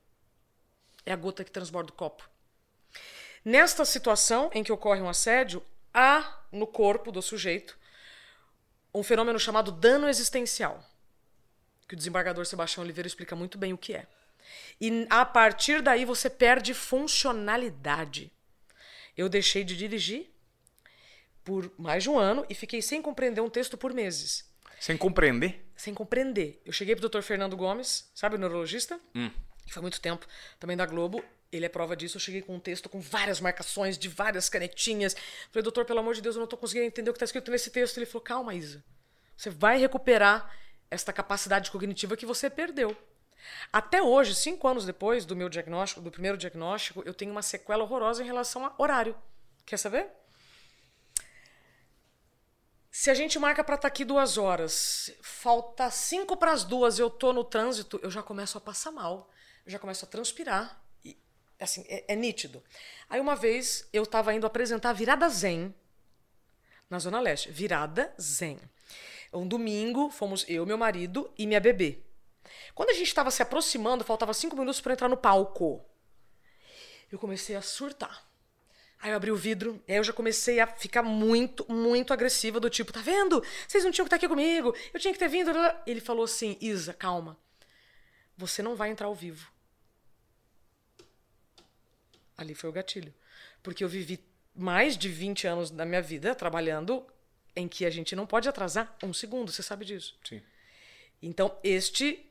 É a gota que transborda o copo. Nesta situação em que ocorre um assédio, há no corpo do sujeito um fenômeno chamado dano existencial, que o desembargador Sebastião Oliveira explica muito bem o que é. E a partir daí você perde funcionalidade. Eu deixei de dirigir por mais de um ano e fiquei sem compreender um texto por meses. Sem compreender? Sem compreender. Eu cheguei pro Dr. Fernando Gomes, sabe, o neurologista? Hum. Que foi muito tempo, também da Globo. Ele é prova disso. Eu cheguei com um texto com várias marcações, de várias canetinhas. Falei, doutor, pelo amor de Deus, eu não estou conseguindo entender o que está escrito nesse texto. Ele falou, calma, Isa. Você vai recuperar esta capacidade cognitiva que você perdeu. Até hoje, cinco anos depois do meu diagnóstico, do primeiro diagnóstico, eu tenho uma sequela horrorosa em relação a horário. Quer saber? Se a gente marca para estar tá aqui duas horas, falta cinco para as duas, eu tô no trânsito, eu já começo a passar mal, eu já começo a transpirar, assim, é, é nítido. Aí uma vez eu estava indo apresentar Virada Zen na Zona Leste. Virada Zen. Um domingo, fomos eu, meu marido e minha bebê. Quando a gente estava se aproximando, faltava cinco minutos para entrar no palco. Eu comecei a surtar. Aí eu abri o vidro, aí eu já comecei a ficar muito, muito agressiva, do tipo, tá vendo? Vocês não tinham que estar aqui comigo, eu tinha que ter vindo. Ele falou assim, Isa, calma. Você não vai entrar ao vivo. Ali foi o gatilho. Porque eu vivi mais de 20 anos da minha vida trabalhando em que a gente não pode atrasar um segundo, você sabe disso. Sim. Então, este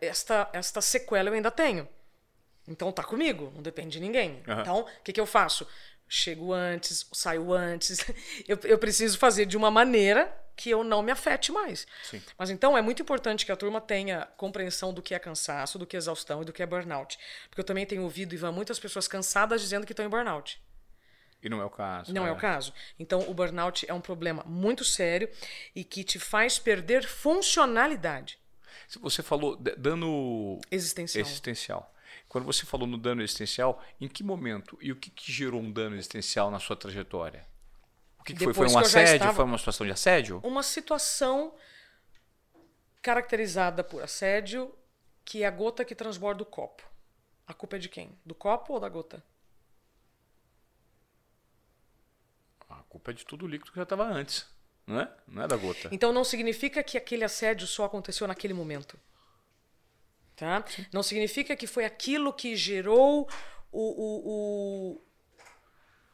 esta esta sequela eu ainda tenho. Então tá comigo, não depende de ninguém. Uhum. Então, o que, que eu faço? Chego antes, saio antes. eu, eu preciso fazer de uma maneira que eu não me afete mais. Sim. Mas então é muito importante que a turma tenha compreensão do que é cansaço, do que é exaustão e do que é burnout. Porque eu também tenho ouvido, Ivan, muitas pessoas cansadas dizendo que estão em burnout. E não é o caso. Não é. é. o caso. Então, o burnout é um problema muito sério e que te faz perder funcionalidade. Você falou dano existencial. existencial. Quando você falou no dano existencial, em que momento e o que, que gerou um dano existencial na sua trajetória? O que, que foi? Foi um assédio? Estava... Foi uma situação de assédio? Uma situação caracterizada por assédio, que é a gota que transborda o copo. A culpa é de quem? Do copo ou da gota? A culpa é de tudo o líquido que já estava antes. Não é? Não é da gota. Então não significa que aquele assédio só aconteceu naquele momento. Tá? Não significa que foi aquilo que gerou o, o, o...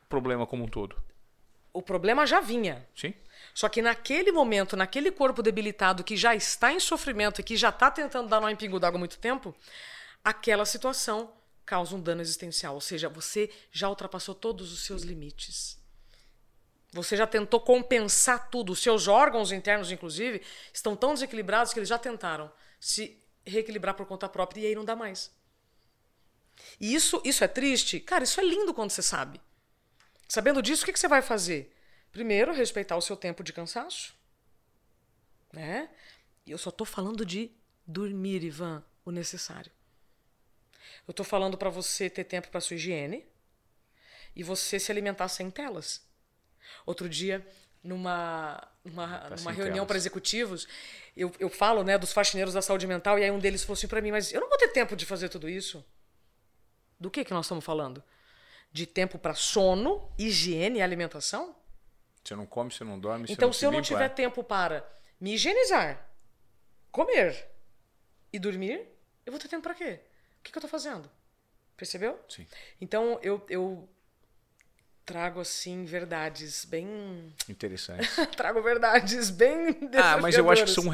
problema como um todo o problema já vinha. Sim. Só que naquele momento, naquele corpo debilitado que já está em sofrimento e que já está tentando dar nó em pingo d'água há muito tempo, aquela situação causa um dano existencial. Ou seja, você já ultrapassou todos os seus limites. Você já tentou compensar tudo. Os seus órgãos internos, inclusive, estão tão desequilibrados que eles já tentaram se reequilibrar por conta própria e aí não dá mais. E isso, isso é triste? Cara, isso é lindo quando você sabe. Sabendo disso, o que, que você vai fazer? Primeiro, respeitar o seu tempo de cansaço. Né? E eu só estou falando de dormir, Ivan, o necessário. Eu estou falando para você ter tempo para sua higiene e você se alimentar sem telas. Outro dia, numa, numa, tá numa reunião para executivos, eu, eu falo né, dos faxineiros da saúde mental e aí um deles falou assim para mim: Mas eu não vou ter tempo de fazer tudo isso. Do que, que nós estamos falando? De tempo para sono, higiene e alimentação? Você não come, você não dorme, você Então, não se eu não tiver é. tempo para me higienizar, comer e dormir, eu vou ter tempo para quê? O que, que eu tô fazendo? Percebeu? Sim. Então, eu, eu trago, assim, verdades bem... Interessante. trago verdades bem ah, mas eu acho que são...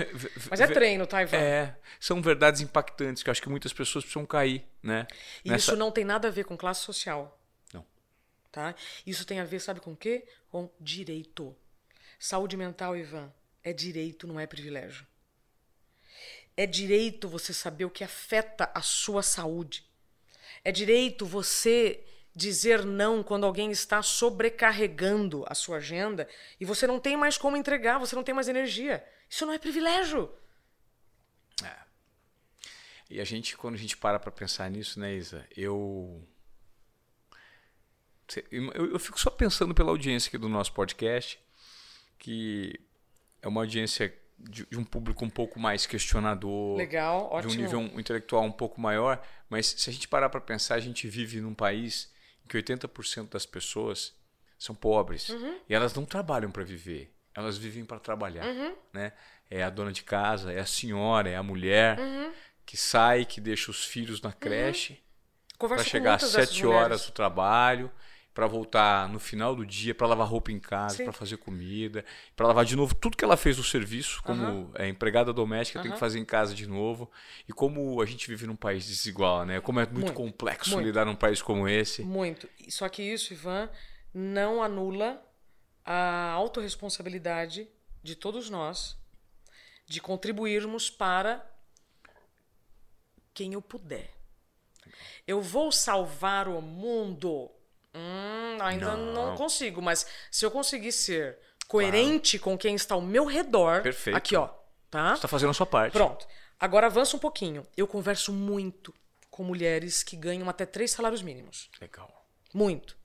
Mas é treino, tá, Ivan? É, são verdades impactantes que eu acho que muitas pessoas precisam cair, né? E Nessa- isso não tem nada a ver com classe social. Tá? Isso tem a ver, sabe com o quê? Com direito. Saúde mental, Ivan, é direito, não é privilégio. É direito você saber o que afeta a sua saúde. É direito você dizer não quando alguém está sobrecarregando a sua agenda e você não tem mais como entregar, você não tem mais energia. Isso não é privilégio. E a gente, quando a gente para pra pensar nisso, né, Isa? Eu. Eu, eu fico só pensando pela audiência aqui do nosso podcast, que é uma audiência de, de um público um pouco mais questionador, Legal, de ótimo. um nível intelectual um pouco maior, mas se a gente parar para pensar, a gente vive num país em que 80% das pessoas são pobres Uhum. e elas não trabalham para viver, elas vivem para trabalhar, Uhum. né? É a dona de casa, é a senhora, é a mulher Uhum. que sai, que deixa os filhos na creche para Converso com chegar às muitas dessas 7 horas do trabalho, para voltar no final do dia, para lavar roupa em casa, para fazer comida, para lavar de novo tudo que ela fez no serviço, como é, empregada doméstica, tem que fazer em casa de novo. E como a gente vive num país desigual, né? Como é muito, Muito, complexo muito. lidar num país como esse. Muito. Só que isso, Ivan, não anula a autorresponsabilidade de todos nós de contribuirmos para quem eu puder. Eu vou salvar o mundo. Hum, ainda não. Não. consigo, mas se eu conseguir ser coerente com quem está ao meu redor, Perfeito. aqui ó, tá? Você está fazendo a sua parte. Pronto. Agora avança um pouquinho. Eu converso muito com mulheres que ganham até três salários mínimos. Legal. Muito.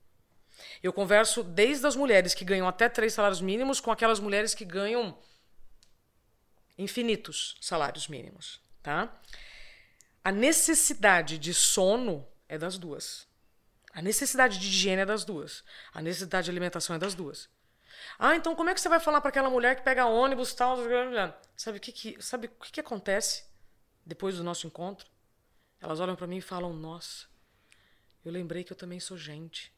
Eu converso desde as mulheres que ganham até três salários mínimos com aquelas mulheres que ganham infinitos salários mínimos, tá? A necessidade de sono é das duas. A necessidade de higiene é das duas. A necessidade de alimentação é das duas. Ah, então como é que você vai falar para aquela mulher que pega ônibus e tal? Sabe o que que, sabe o que, que acontece depois do nosso encontro? Elas olham para mim e falam: Nossa, eu lembrei que eu também sou gente.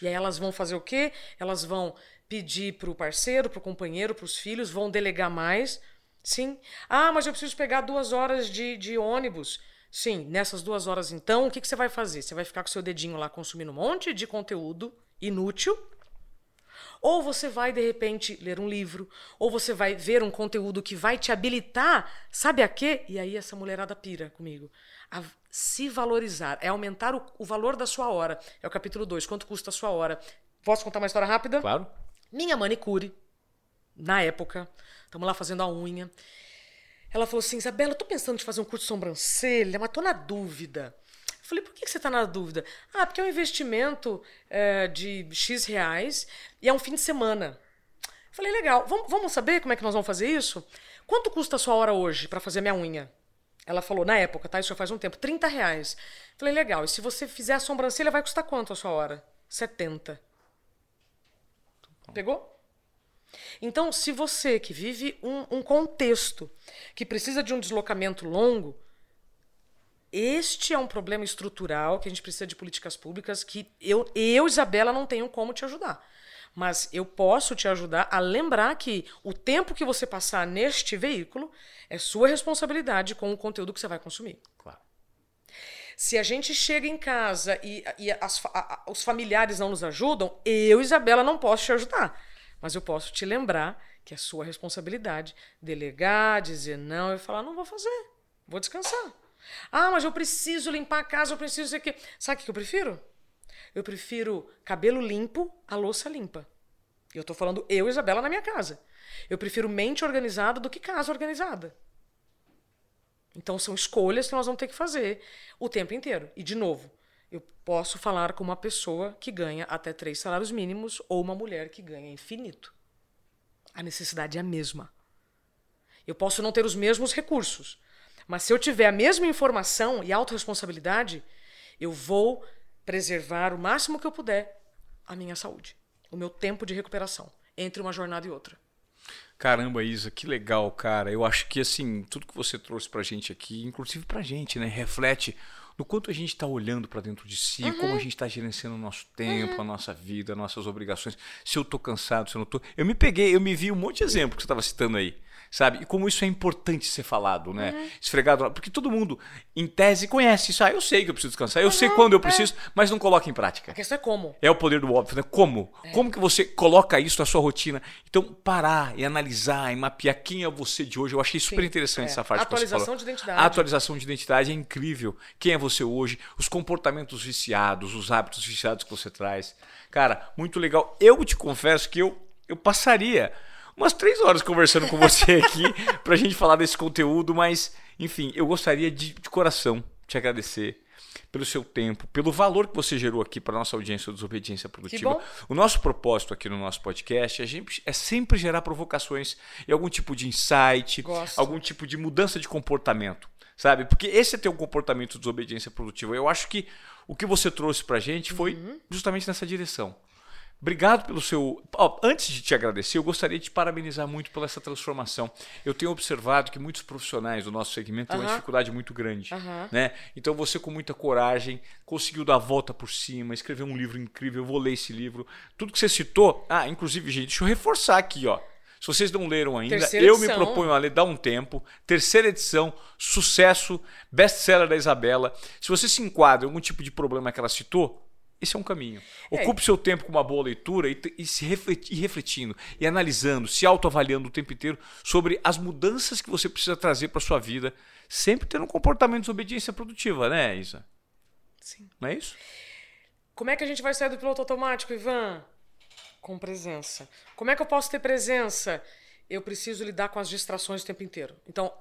E aí elas vão fazer o quê? Elas vão pedir pro parceiro, pro companheiro, pros filhos, vão delegar mais. Sim. Ah, mas eu preciso pegar duas horas de, de ônibus. Sim, nessas duas horas, então, o que, que você vai fazer? Você vai ficar com seu dedinho lá consumindo um monte de conteúdo inútil? Ou você vai, de repente, ler um livro, ou você vai ver um conteúdo que vai te habilitar, sabe a quê? E aí essa mulherada pira comigo. A se valorizar, é aumentar o, o valor da sua hora. É o capítulo 2, quanto custa a sua hora. Posso contar uma história rápida? Claro? Minha manicure, na época, estamos lá fazendo a unha. Ela falou assim: Isabela, eu tô pensando em fazer um curso de sobrancelha, mas tô na dúvida. Eu falei, por que você tá na dúvida? Ah, porque é um investimento é, de X reais e é um fim de semana. Eu falei, legal, vamos, vamos saber como é que nós vamos fazer isso? Quanto custa a sua hora hoje para fazer minha unha? Ela falou, na época, tá? Isso já faz um tempo, 30 reais. Eu falei, legal, e se você fizer a sobrancelha, vai custar quanto a sua hora? 70. Pegou? Então, se você que vive um, um contexto que precisa de um deslocamento longo, este é um problema estrutural que a gente precisa de políticas públicas que eu, eu Isabela, não tenho como te ajudar. Mas eu posso te ajudar a lembrar que o tempo que você passar neste veículo é sua responsabilidade com o conteúdo que você vai consumir. Claro. Se a gente chega em casa e, e as a- a- os familiares não nos ajudam, eu, Isabela, não posso te ajudar. Mas eu posso te lembrar que é sua responsabilidade delegar, dizer não e falar: não vou fazer, vou descansar. Ah, mas eu preciso limpar a casa, eu preciso sei o quê. Sabe o que que eu prefiro? Eu prefiro cabelo limpo a louça limpa. E eu tô falando eu, Isabela, na minha casa. Eu prefiro mente organizada do que casa organizada. Então são escolhas que nós vamos ter que fazer o tempo inteiro. E, de novo, eu posso falar com uma pessoa que ganha até três salários mínimos ou uma mulher que ganha infinito. A necessidade é a mesma. Eu posso não ter os mesmos recursos, mas se eu tiver a mesma informação e autorresponsabilidade, Eu vou preservar o máximo que eu puder a minha saúde, o meu tempo de recuperação entre uma jornada e outra. Caramba, Isa, que legal, cara. Eu acho que assim, tudo que você trouxe pra gente aqui, inclusive pra gente, né, reflete no quanto a gente está olhando para dentro de si, uhum. como a gente está gerenciando o nosso tempo, uhum. a nossa vida, nossas obrigações. Se eu tô cansado, se eu não tô. Eu me peguei, eu me vi um monte de exemplo que você estava citando aí sabe? E como isso é importante ser falado, né? Uhum. Esfregado, porque todo mundo, em tese, conhece isso. Ah, eu sei que eu preciso descansar, eu uhum, sei quando eu é. preciso, é. mas não coloca em prática. A questão é como. É o poder do óbvio, né? Como? É. Como que você coloca isso na sua rotina? Então, parar e analisar e mapear quem é você de hoje. Eu achei super Sim, interessante é. essa parte Atualização de identidade. A atualização de identidade é incrível. Quem é você hoje? Os comportamentos viciados, os hábitos viciados que você traz. Cara, muito legal. Eu te confesso que eu, eu passaria umas três horas conversando com você aqui pra gente falar desse conteúdo, mas, enfim, eu gostaria de, de coração te agradecer pelo seu tempo, pelo valor que você gerou aqui para nossa audiência do Desobediência Produtiva. O nosso propósito aqui no nosso podcast é, gente, é sempre gerar provocações e algum tipo de insight, Gosto. algum tipo de mudança de comportamento, sabe? Porque esse é teu comportamento de desobediência produtiva. Eu acho que o que você trouxe para gente foi uhum. justamente nessa direção. Obrigado pelo seu. Oh, antes de te agradecer, eu gostaria de te parabenizar muito pela essa transformação. Eu tenho observado que muitos profissionais do nosso segmento têm uma dificuldade muito grande. Né? Então você, com muita coragem, conseguiu dar a volta por cima, escrever um livro incrível. Eu vou ler esse livro. Tudo que você citou. Ah, inclusive, gente, deixa eu reforçar aqui, ó. Se vocês não leram ainda, Terceira eu edição. me proponho a ler, dá um tempo. Terceira edição, sucesso, best-seller da Isabela. Se você se enquadra em algum tipo de problema que ela citou, esse é um caminho. É. Ocupe é. seu tempo com uma boa leitura e, e se refleti, e refletindo, e analisando, se autoavaliando o tempo inteiro sobre as mudanças que você precisa trazer para sua vida, sempre tendo um comportamento de desobediência produtiva, né, Isa? Sim. Não é isso? Como é que a gente vai sair do piloto automático, Ivan? Com presença. Como é que eu posso ter presença? Eu preciso lidar com as distrações o tempo inteiro. Então,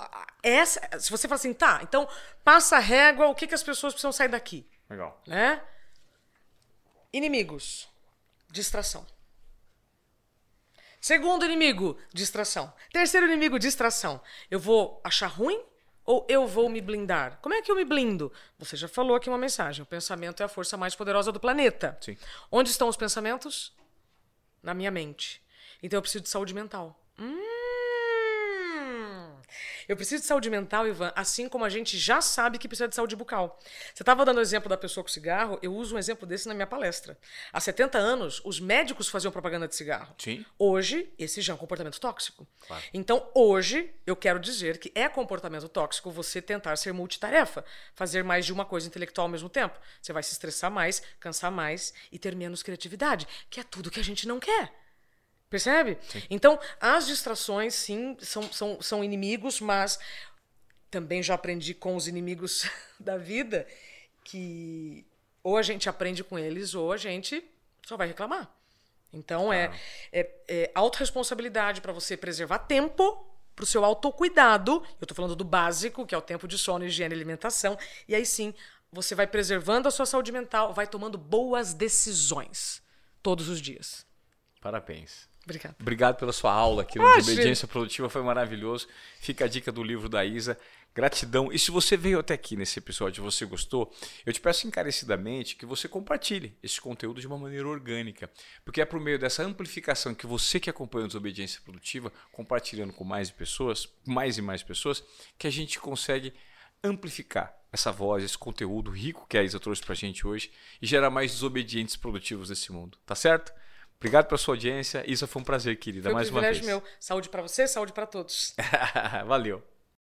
essa, se você fala assim, tá, então passa a régua, o que, que as pessoas precisam sair daqui? Legal. Né? Inimigos. Distração. Segundo inimigo, distração. Terceiro inimigo, distração. Eu vou achar ruim ou eu vou me blindar? Como é que eu me blindo? Você já falou aqui uma mensagem. O pensamento é a força mais poderosa do planeta. Sim. Onde estão os pensamentos? Na minha mente. Então eu preciso de saúde mental. Hum. Eu preciso de saúde mental, Ivan, assim como a gente já sabe que precisa de saúde bucal. Você estava dando o exemplo da pessoa com cigarro, eu uso um exemplo desse na minha palestra. Há 70 anos, os médicos faziam propaganda de cigarro. Sim. Hoje, esse já é um comportamento tóxico. Claro. Então, hoje, eu quero dizer que é comportamento tóxico você tentar ser multitarefa, fazer mais de uma coisa intelectual ao mesmo tempo. Você vai se estressar mais, cansar mais e ter menos criatividade, que é tudo que a gente não quer. Percebe? Sim. Então, as distrações, sim, são, são, são inimigos, mas também já aprendi com os inimigos da vida que ou a gente aprende com eles ou a gente só vai reclamar. Então, é, é, é autorresponsabilidade para você preservar tempo para o seu autocuidado. Eu estou falando do básico, que é o tempo de sono, higiene e alimentação. E aí sim, você vai preservando a sua saúde mental, vai tomando boas decisões todos os dias. Parabéns. Obrigado. Obrigado pela sua aula aqui no Desobediência Produtiva, foi maravilhoso. Fica a dica do livro da Isa. Gratidão. E se você veio até aqui nesse episódio e você gostou, eu te peço encarecidamente que você compartilhe esse conteúdo de uma maneira orgânica. Porque é por meio dessa amplificação que você que acompanha a Desobediência Produtiva, compartilhando com mais pessoas, mais e mais pessoas, que a gente consegue amplificar essa voz, esse conteúdo rico que a Isa trouxe pra gente hoje e gerar mais desobedientes produtivos nesse mundo. Tá certo? Obrigado pela sua audiência. Isso foi um prazer, querida, foi mais um uma vez. meu. Saúde para você, saúde para todos. Valeu.